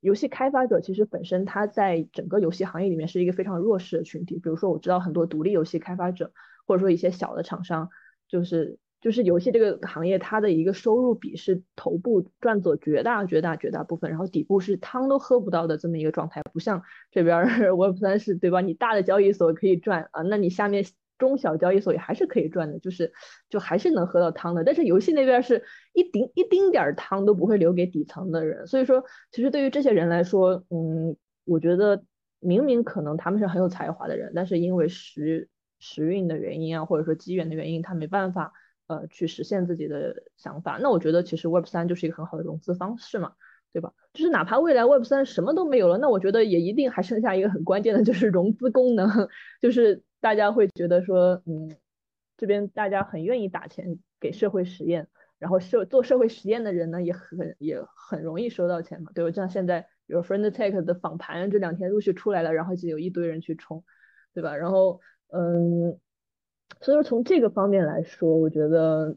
游戏开发者其实本身他在整个游戏行业里面是一个非常弱势的群体。比如说，我知道很多独立游戏开发者，或者说一些小的厂商，就是就是游戏这个行业它的一个收入比是头部赚走绝大绝大绝大部分，然后底部是汤都喝不到的这么一个状态。不像这边 Web 三是对吧？你大的交易所可以赚啊，那你下面。中小交易所也还是可以赚的，就是就还是能喝到汤的。但是游戏那边是一丁一丁点儿汤都不会留给底层的人，所以说其实对于这些人来说，嗯，我觉得明明可能他们是很有才华的人，但是因为时时运的原因啊，或者说机缘的原因，他没办法呃去实现自己的想法。那我觉得其实 Web 三就是一个很好的融资方式嘛，对吧？就是哪怕未来 Web 三什么都没有了，那我觉得也一定还剩下一个很关键的就是融资功能，就是。大家会觉得说，嗯，这边大家很愿意打钱给社会实验，然后社做社会实验的人呢，也很也很容易收到钱嘛，对吧？就像现在，比如 Friend Tech 的访谈这两天陆续出来了，然后就有一堆人去冲，对吧？然后，嗯，所以说从这个方面来说，我觉得，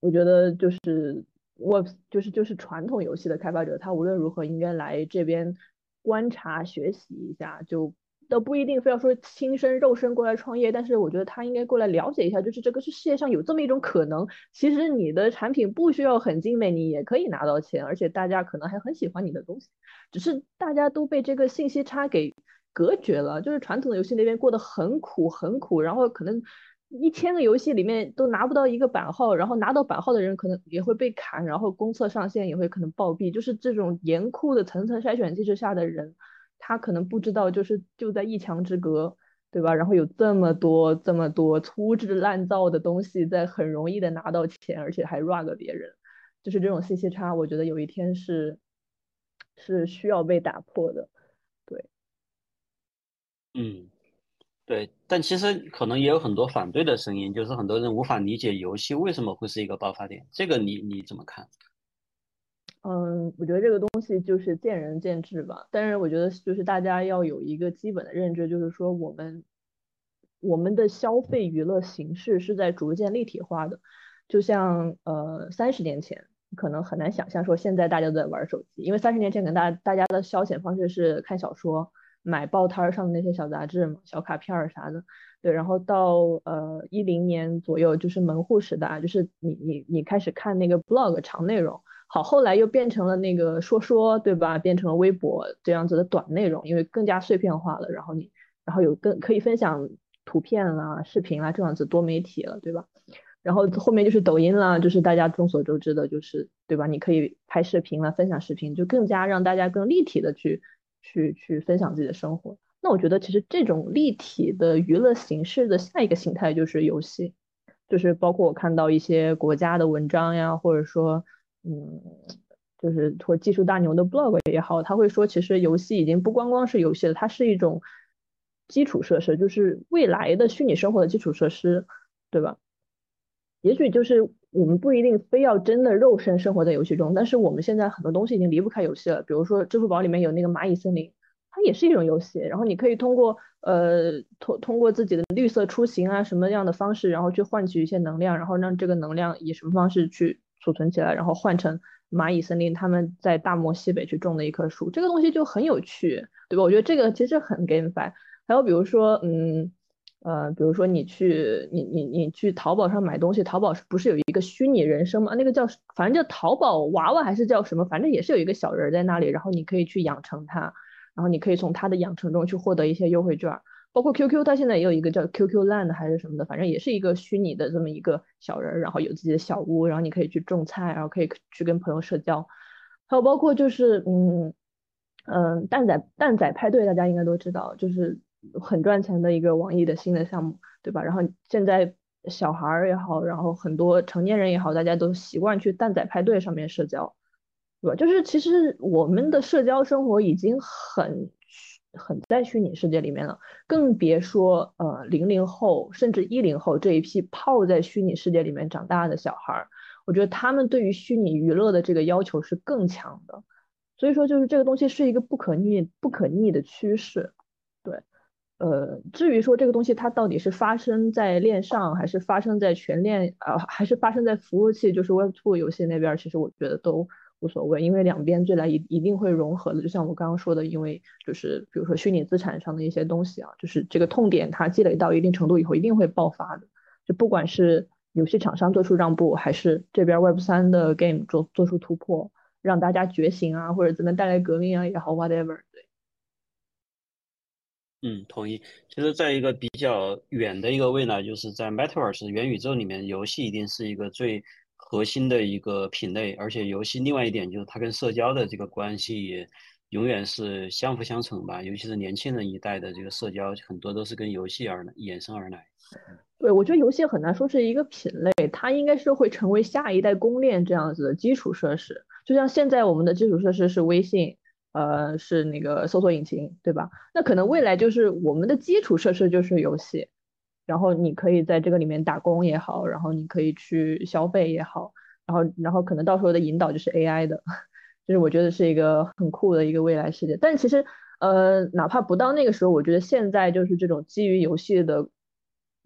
我觉得就是我就是就是传统游戏的开发者，他无论如何应该来这边观察学习一下，就。都不一定非要说亲身肉身过来创业，但是我觉得他应该过来了解一下，就是这个是世界上有这么一种可能，其实你的产品不需要很精美，你也可以拿到钱，而且大家可能还很喜欢你的东西，只是大家都被这个信息差给隔绝了，就是传统的游戏那边过得很苦很苦，然后可能一千个游戏里面都拿不到一个版号，然后拿到版号的人可能也会被砍，然后公测上线也会可能暴毙，就是这种严酷的层层筛选机制下的人。他可能不知道，就是就在一墙之隔，对吧？然后有这么多这么多粗制滥造的东西，在很容易的拿到钱，而且还 rug 别人，就是这种信息差，我觉得有一天是是需要被打破的，对。嗯，对，但其实可能也有很多反对的声音，就是很多人无法理解游戏为什么会是一个爆发点，这个你你怎么看？嗯，我觉得这个东西就是见仁见智吧。但是我觉得就是大家要有一个基本的认知，就是说我们我们的消费娱乐形式是在逐渐立体化的。就像呃三十年前，可能很难想象说现在大家都在玩手机，因为三十年前可能大大家的消遣方式是看小说、买报摊上的那些小杂志嘛、小卡片儿啥的。对，然后到呃一零年左右就是门户时代，就是你你你开始看那个 blog 长内容。好，后来又变成了那个说说，对吧？变成了微博这样子的短内容，因为更加碎片化了。然后你，然后有更可以分享图片啦、视频啦这样子多媒体了，对吧？然后后面就是抖音啦，就是大家众所周知的，就是对吧？你可以拍视频啦、分享视频，就更加让大家更立体的去去去分享自己的生活。那我觉得其实这种立体的娱乐形式的下一个形态就是游戏，就是包括我看到一些国家的文章呀，或者说。嗯，就是或技术大牛的 blog 也好，他会说，其实游戏已经不光光是游戏了，它是一种基础设施，就是未来的虚拟生活的基础设施，对吧？也许就是我们不一定非要真的肉身生活在游戏中，但是我们现在很多东西已经离不开游戏了。比如说支付宝里面有那个蚂蚁森林，它也是一种游戏，然后你可以通过呃通通过自己的绿色出行啊什么样的方式，然后去换取一些能量，然后让这个能量以什么方式去。储存起来，然后换成蚂蚁森林，他们在大漠西北去种的一棵树，这个东西就很有趣，对吧？我觉得这个其实很 gamefi。还有比如说，嗯，呃，比如说你去你你你去淘宝上买东西，淘宝不是有一个虚拟人生吗？那个叫反正叫淘宝娃娃还是叫什么？反正也是有一个小人在那里，然后你可以去养成它，然后你可以从它的养成中去获得一些优惠券。包括 QQ，它现在也有一个叫 QQ Land 还是什么的，反正也是一个虚拟的这么一个小人，然后有自己的小屋，然后你可以去种菜，然后可以去跟朋友社交。还有包括就是，嗯，嗯，蛋仔蛋仔派对大家应该都知道，就是很赚钱的一个网易的新的项目，对吧？然后现在小孩儿也好，然后很多成年人也好，大家都习惯去蛋仔派对上面社交，对吧？就是其实我们的社交生活已经很很在虚拟世界里面了，更别说呃零零后甚至一零后这一批泡在虚拟世界里面长大的小孩儿，我觉得他们对于虚拟娱乐的这个要求是更强的。所以说，就是这个东西是一个不可逆、不可逆的趋势，对。呃，至于说这个东西它到底是发生在链上，还是发生在全链，呃，还是发生在服务器，就是 Web2 游戏那边，其实我觉得都无所谓，因为两边最来一一定会融合的。就像我刚刚说的，因为就是比如说虚拟资产上的一些东西啊，就是这个痛点它积累到一定程度以后，一定会爆发的。就不管是游戏厂商做出让步，还是这边 Web3 的 game 做做出突破。让大家觉醒啊，或者怎么带来革命啊也好，whatever，嗯，同意。其实，在一个比较远的一个未来，就是在 Metaverse 元宇宙里面，游戏一定是一个最核心的一个品类。而且，游戏另外一点就是它跟社交的这个关系也永远是相辅相成吧。尤其是年轻人一代的这个社交，很多都是跟游戏而衍生而来。对，我觉得游戏很难说是一个品类，它应该是会成为下一代公链这样子的基础设施。就像现在我们的基础设施是微信，呃，是那个搜索引擎，对吧？那可能未来就是我们的基础设施就是游戏，然后你可以在这个里面打工也好，然后你可以去消费也好，然后然后可能到时候的引导就是 AI 的，就是我觉得是一个很酷的一个未来世界。但其实，呃，哪怕不到那个时候，我觉得现在就是这种基于游戏的。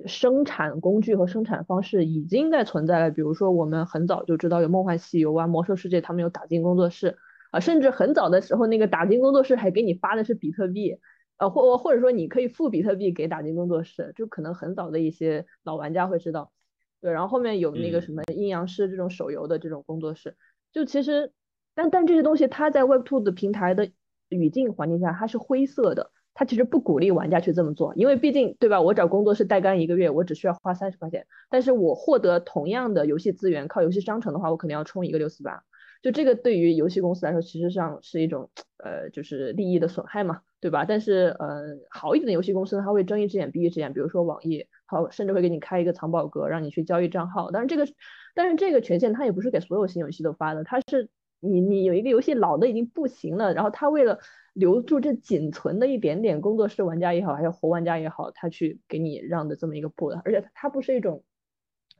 生产工具和生产方式已经在存在了，比如说我们很早就知道有梦幻西游啊、魔兽世界，他们有打金工作室啊，甚至很早的时候那个打金工作室还给你发的是比特币，呃或或者说你可以付比特币给打金工作室，就可能很早的一些老玩家会知道，对，然后后面有那个什么阴阳师这种手游的这种工作室，就其实但但这些东西它在 Web2 的平台的语境环境下它是灰色的。它其实不鼓励玩家去这么做，因为毕竟，对吧？我找工作室代干一个月，我只需要花三十块钱，但是我获得同样的游戏资源，靠游戏商城的话，我肯定要充一个六四八。就这个对于游戏公司来说，其实上是一种呃，就是利益的损害嘛，对吧？但是呃，好一点的游戏公司呢，它会睁一只眼闭一只眼，比如说网易，好，甚至会给你开一个藏宝阁，让你去交易账号。但是这个，但是这个权限它也不是给所有新游戏都发的，它是你你有一个游戏老的已经不行了，然后它为了。留住这仅存的一点点工作室玩家也好，还有活玩家也好，他去给你让的这么一个步，而且它不是一种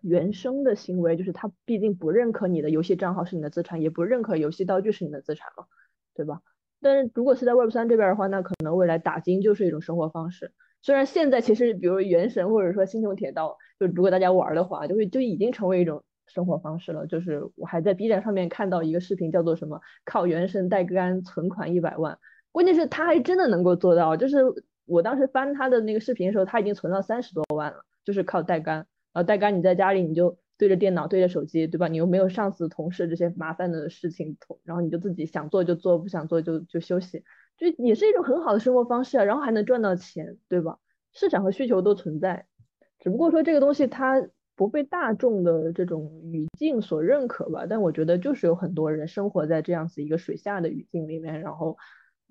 原生的行为，就是他毕竟不认可你的游戏账号是你的资产，也不认可游戏道具是你的资产嘛，对吧？但是如果是在 Web 三这边的话，那可能未来打金就是一种生活方式。虽然现在其实比如原神或者说星穹铁道，就如果大家玩的话，就会就已经成为一种。生活方式了，就是我还在 B 站上面看到一个视频，叫做什么靠原神代干存款一百万。关键是他还真的能够做到，就是我当时翻他的那个视频的时候，他已经存到三十多万了，就是靠代干。然后代干，你在家里你就对着电脑对着手机，对吧？你又没有上司同事这些麻烦的事情，然后你就自己想做就做，不想做就就休息，就也是一种很好的生活方式啊。然后还能赚到钱，对吧？市场和需求都存在，只不过说这个东西它不被大众的这种语境所认可吧。但我觉得就是有很多人生活在这样子一个水下的语境里面，然后。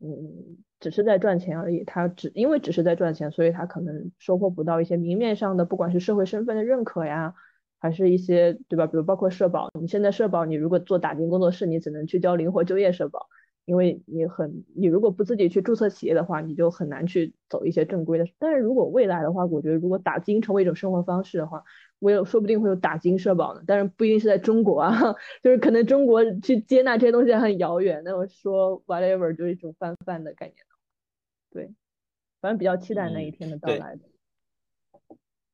嗯，只是在赚钱而已。他只因为只是在赚钱，所以他可能收获不到一些明面上的，不管是社会身份的认可呀，还是一些对吧？比如包括社保，你现在社保，你如果做打金工作室，你只能去交灵活就业社保，因为你很，你如果不自己去注册企业的话，你就很难去走一些正规的。但是如果未来的话，我觉得如果打金成为一种生活方式的话，我有说不定会有打金社保呢，但是不一定是在中国啊，就是可能中国去接纳这些东西很遥远。那我说 whatever 就是一种泛泛的概念，对，反正比较期待那一天的到来的。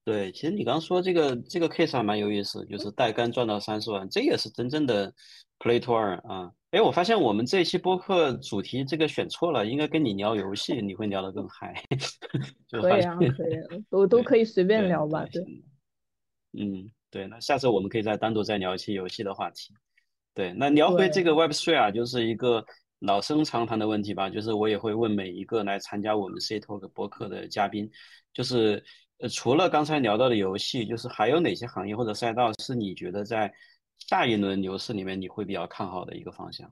对，其实你刚刚说这个这个 case 还蛮有意思，就是带杆赚到三十万，这也是真正的 play to earn 啊。哎，我发现我们这一期播客主题这个选错了，应该跟你聊游戏，你会聊得更嗨。可以啊，可以，我都可以随便聊吧，对。嗯，对，那下次我们可以再单独再聊一期游戏的话题。对，那聊回这个 Web Three 啊，就是一个老生常谈的问题吧，就是我也会问每一个来参加我们 C Talk 博客的嘉宾，就是呃，除了刚才聊到的游戏，就是还有哪些行业或者赛道是你觉得在下一轮牛市里面你会比较看好的一个方向？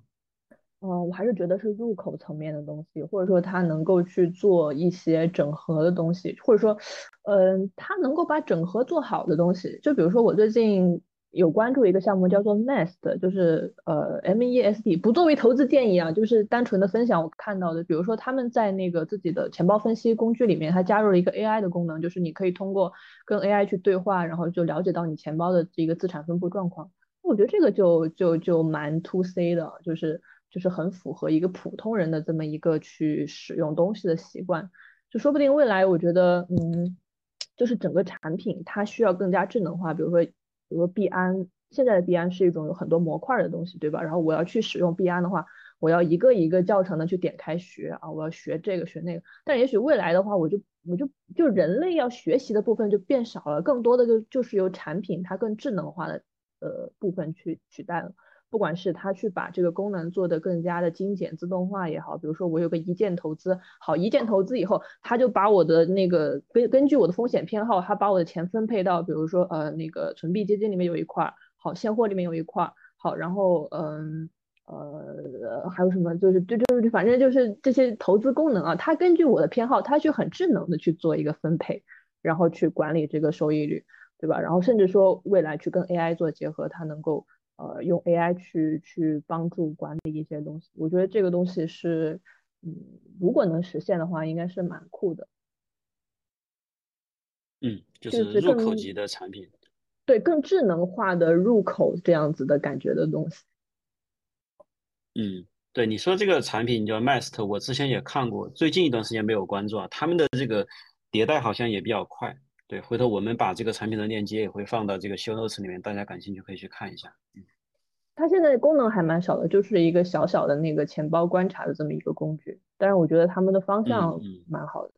嗯，我还是觉得是入口层面的东西，或者说它能够去做一些整合的东西，或者说，嗯，它能够把整合做好的东西。就比如说我最近有关注一个项目叫做 Nest，就是呃 M E S T，不作为投资建议啊，就是单纯的分享我看到的。比如说他们在那个自己的钱包分析工具里面，它加入了一个 A I 的功能，就是你可以通过跟 A I 去对话，然后就了解到你钱包的这个资产分布状况。我觉得这个就就就蛮 to C 的，就是。就是很符合一个普通人的这么一个去使用东西的习惯，就说不定未来我觉得，嗯，就是整个产品它需要更加智能化，比如说，比如说币安，现在的币安是一种有很多模块的东西，对吧？然后我要去使用币安的话，我要一个一个教程的去点开学啊，我要学这个学那个，但也许未来的话，我就我就就人类要学习的部分就变少了，更多的就就是由产品它更智能化的呃部分去取代了。不管是他去把这个功能做得更加的精简、自动化也好，比如说我有个一键投资，好一键投资以后，他就把我的那个根根据我的风险偏好，他把我的钱分配到，比如说呃那个存币基金里面有一块，好现货里面有一块，好然后嗯呃还有什么就是就就是反正就是这些投资功能啊，他根据我的偏好，他去很智能的去做一个分配，然后去管理这个收益率，对吧？然后甚至说未来去跟 AI 做结合，它能够。呃，用 AI 去去帮助管理一些东西，我觉得这个东西是，嗯，如果能实现的话，应该是蛮酷的。嗯，就是入口级的产品。对，更智能化的入口这样子的感觉的东西。嗯，对，你说这个产品叫 Mast，我之前也看过，最近一段时间没有关注啊，他们的这个迭代好像也比较快。对，回头我们把这个产品的链接也会放到这个 show notes 里面，大家感兴趣可以去看一下。嗯，它现在功能还蛮少的，就是一个小小的那个钱包观察的这么一个工具，但是我觉得他们的方向蛮好的。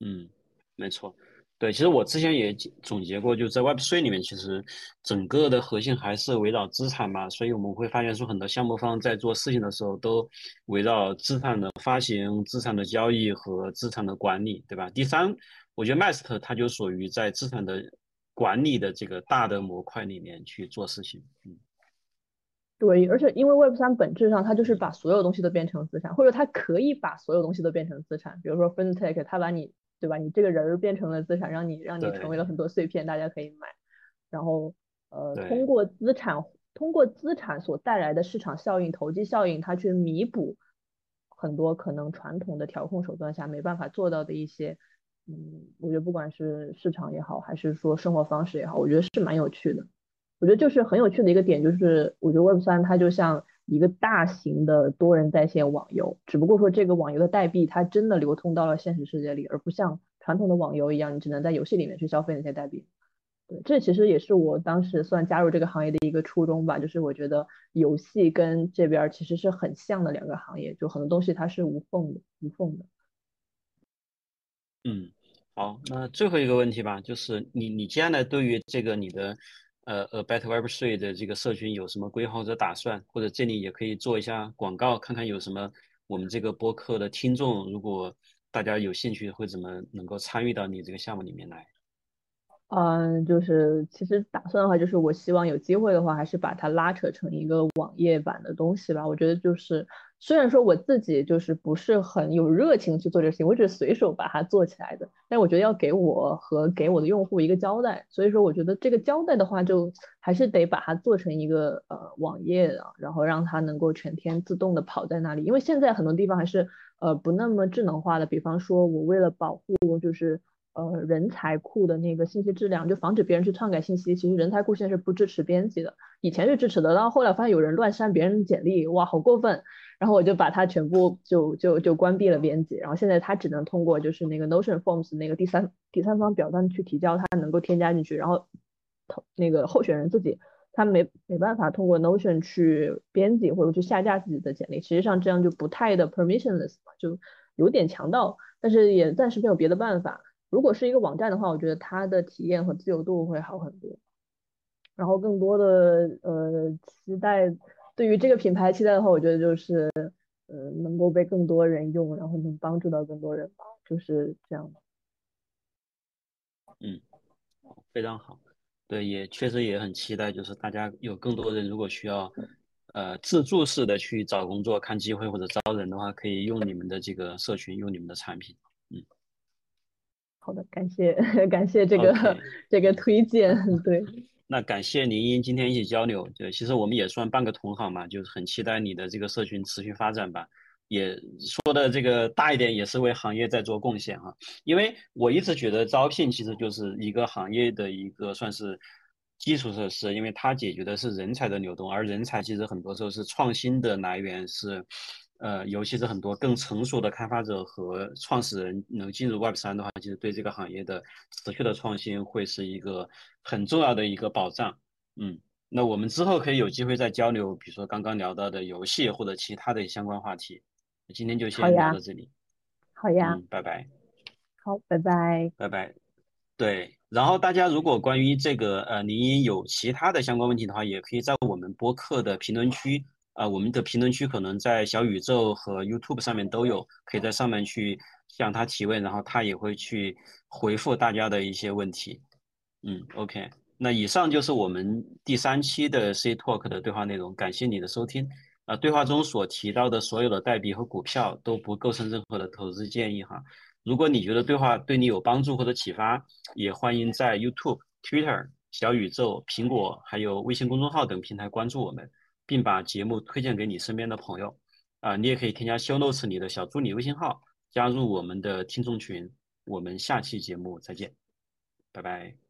嗯，没错。对，其实我之前也总结过，就在 Web3 里面，其实整个的核心还是围绕资产嘛，所以我们会发现说很多项目方在做事情的时候都围绕资产的发行、资产的交易和资产的管理，对吧？第三。我觉得 Mast 它就属于在资产的管理的这个大的模块里面去做事情，嗯，对，而且因为 Web 三本质上它就是把所有东西都变成资产，或者它可以把所有东西都变成资产，比如说 FinTech，它把你对吧，你这个人变成了资产，让你让你成为了很多碎片，大家可以买，然后呃通过资产通过资产所带来的市场效应、投机效应，它去弥补很多可能传统的调控手段下没办法做到的一些。嗯，我觉得不管是市场也好，还是说生活方式也好，我觉得是蛮有趣的。我觉得就是很有趣的一个点，就是我觉得 Web 三它就像一个大型的多人在线网游，只不过说这个网游的代币它真的流通到了现实世界里，而不像传统的网游一样，你只能在游戏里面去消费那些代币。对，这其实也是我当时算加入这个行业的一个初衷吧，就是我觉得游戏跟这边其实是很像的两个行业，就很多东西它是无缝的，无缝的。嗯，好，那最后一个问题吧，就是你你接下来对于这个你的呃呃 Better Web Three 的这个社群有什么规划或者打算？或者这里也可以做一下广告，看看有什么我们这个播客的听众，如果大家有兴趣，会怎么能够参与到你这个项目里面来？嗯，就是其实打算的话，就是我希望有机会的话，还是把它拉扯成一个网页版的东西吧。我觉得就是虽然说我自己就是不是很有热情去做这个事情，我只是随手把它做起来的。但我觉得要给我和给我的用户一个交代，所以说我觉得这个交代的话，就还是得把它做成一个呃网页啊，然后让它能够全天自动的跑在那里。因为现在很多地方还是呃不那么智能化的，比方说我为了保护就是。呃，人才库的那个信息质量，就防止别人去篡改信息。其实人才库现在是不支持编辑的，以前是支持的，然后后来发现有人乱删别人的简历，哇，好过分！然后我就把它全部就就就关闭了编辑。然后现在它只能通过就是那个 Notion Forms 那个第三第三方表单去提交，它能够添加进去。然后投那个候选人自己他没没办法通过 Notion 去编辑或者去下架自己的简历。实际上这样就不太的 permissionless 就有点强盗，但是也暂时没有别的办法。如果是一个网站的话，我觉得它的体验和自由度会好很多。然后更多的呃期待，对于这个品牌期待的话，我觉得就是呃能够被更多人用，然后能帮助到更多人吧，就是这样的。嗯，非常好。对，也确实也很期待，就是大家有更多人如果需要呃自助式的去找工作、看机会或者招人的话，可以用你们的这个社群，用你们的产品。嗯，好的，感谢 感谢这个这个推荐。对，那感谢林英今天一起交流。对，其实我们也算半个同行嘛，就是很期待你的这个社群持续发展吧。也说的这个大一点，也是为行业在做贡献哈。因为我一直觉得招聘其实就是一个行业的一个算是基础设施，因为它解决的是人才的流动，而人才其实很多时候是创新的来源，是呃，尤其是很多更成熟的开发者和创始人能进入 Web 三的话，其实对这个行业的持续的创新会是一个很重要的一个保障。嗯，那我们之后可以有机会再交流，比如说刚刚聊到的游戏或者其他的相关话题。今天就先聊到这里，好呀，拜拜，好，拜拜，拜拜。对，然后大家如果关于这个呃，您有其他的相关问题的话，也可以在我们播客的评论区啊，我们的评论区可能在小宇宙和 YouTube 上面都有，可以在上面去向他提问，然后他也会去回复大家的一些问题。嗯，OK，那以上就是我们第三期的 C Talk 的对话内容，感谢你的收听。啊，对话中所提到的所有的代币和股票都不构成任何的投资建议哈。如果你觉得对话对你有帮助或者启发，也欢迎在 YouTube、Twitter、小宇宙、苹果还有微信公众号等平台关注我们，并把节目推荐给你身边的朋友。啊，你也可以添加修 Notes 里的小助理微信号，加入我们的听众群。我们下期节目再见，拜拜。